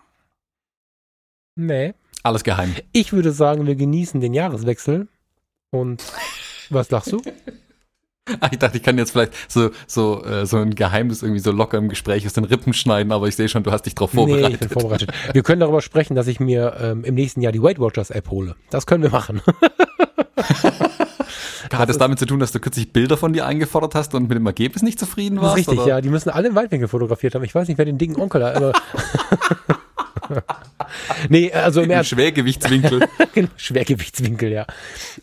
nee. Alles geheim. Ich würde sagen, wir genießen den Jahreswechsel. Und was lachst du? Ach, ich dachte, ich kann jetzt vielleicht so, so, äh, so ein Geheimnis irgendwie so locker im Gespräch aus den Rippen schneiden, aber ich sehe schon, du hast dich darauf vorbereitet. Nee, ich bin vorbereitet. Wir können darüber sprechen, dass ich mir ähm, im nächsten Jahr die Weight Watchers App hole. Das können wir machen. Hat es damit zu tun, dass du kürzlich Bilder von dir eingefordert hast und mit dem Ergebnis nicht zufrieden warst? Richtig, oder? ja. Die müssen alle im Weitwinkel fotografiert haben. Ich weiß nicht, wer den dicken Onkel hat, aber. nee, also im Ernst. Schwergewichtswinkel. genau, Schwergewichtswinkel, ja.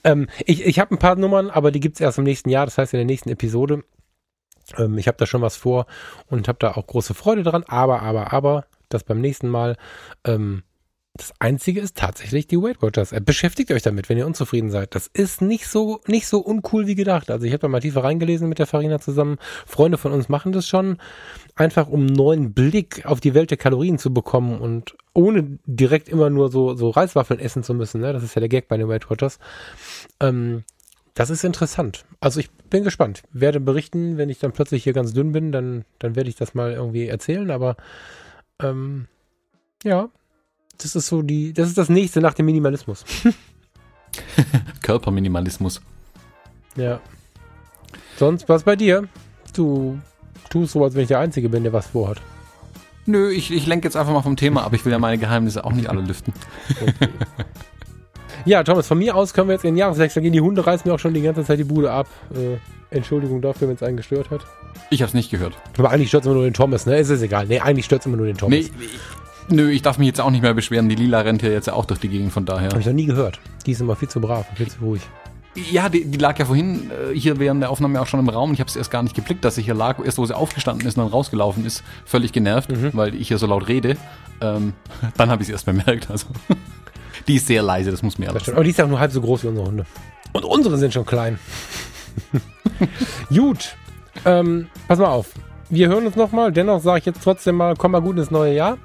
Ähm, ich ich habe ein paar Nummern, aber die gibt's erst im nächsten Jahr, das heißt in der nächsten Episode. Ähm, ich habe da schon was vor und habe da auch große Freude dran, aber, aber, aber, das beim nächsten Mal. Ähm, das einzige ist tatsächlich die Weight Watchers. Beschäftigt euch damit, wenn ihr unzufrieden seid. Das ist nicht so, nicht so uncool wie gedacht. Also ich habe da mal tiefer reingelesen mit der Farina zusammen. Freunde von uns machen das schon. Einfach um einen neuen Blick auf die Welt der Kalorien zu bekommen und ohne direkt immer nur so, so Reiswaffeln essen zu müssen. Ne? Das ist ja der Gag bei den Weight Watchers. Ähm, das ist interessant. Also ich bin gespannt. Werde berichten, wenn ich dann plötzlich hier ganz dünn bin, dann, dann werde ich das mal irgendwie erzählen. Aber ähm, ja, das ist so die, das ist das nächste nach dem Minimalismus. Körperminimalismus. Ja. Sonst was bei dir? Du tust so, als wenn ich der Einzige bin, der was vorhat. Nö, ich, ich lenke jetzt einfach mal vom Thema ab. Ich will ja meine Geheimnisse auch nicht alle lüften. Okay. ja, Thomas, von mir aus können wir jetzt in den Jahreswechsel gehen. Die Hunde reißen mir auch schon die ganze Zeit die Bude ab. Äh, Entschuldigung dafür, wenn es einen gestört hat. Ich hab's nicht gehört. Aber eigentlich stört es immer nur den Thomas, ne? Es ist egal. Nee, eigentlich stört es immer nur den Thomas. Nee, Nö, ich darf mich jetzt auch nicht mehr beschweren. Die Lila rennt ja jetzt auch durch die Gegend, von daher. Habe ich noch nie gehört. Die ist immer viel zu brav und viel zu ruhig. Ja, die, die lag ja vorhin äh, hier während der Aufnahme auch schon im Raum. Ich habe es erst gar nicht geblickt, dass sie hier lag. Erst wo sie aufgestanden ist und dann rausgelaufen ist, völlig genervt, mhm. weil ich hier so laut rede. Ähm, dann habe ich es erst bemerkt. Also, die ist sehr leise, das muss mir alles. Aber die ist ja auch nur halb so groß wie unsere Hunde. Und unsere sind schon klein. Gut. Ähm, pass mal auf. Wir hören uns nochmal. Dennoch sage ich jetzt trotzdem mal, komm mal gut ins neue Jahr.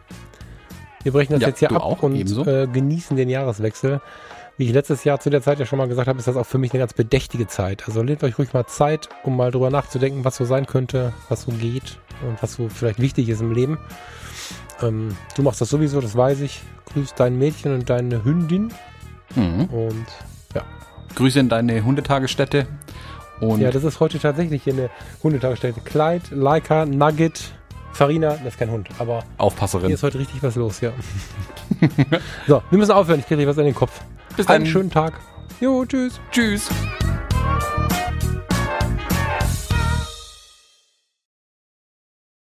Wir brechen das ja, jetzt hier ab und äh, genießen den Jahreswechsel. Wie ich letztes Jahr zu der Zeit ja schon mal gesagt habe, ist das auch für mich eine ganz bedächtige Zeit. Also nehmt euch ruhig mal Zeit, um mal drüber nachzudenken, was so sein könnte, was so geht und was so vielleicht wichtig ist im Leben. Ähm, du machst das sowieso, das weiß ich. Grüß dein Mädchen und deine Hündin. Mhm. Und ja. Grüße in deine Hundetagesstätte. Und ja, das ist heute tatsächlich hier eine Hundetagesstätte. Kleid, Leica, Nugget, Farina, das ist kein Hund, aber. Aufpasserin. Hier ist heute richtig was los, ja. so, wir müssen aufhören. Ich kriege was in den Kopf. Bis dann. Einen schönen Tag. Jo, tschüss. Tschüss.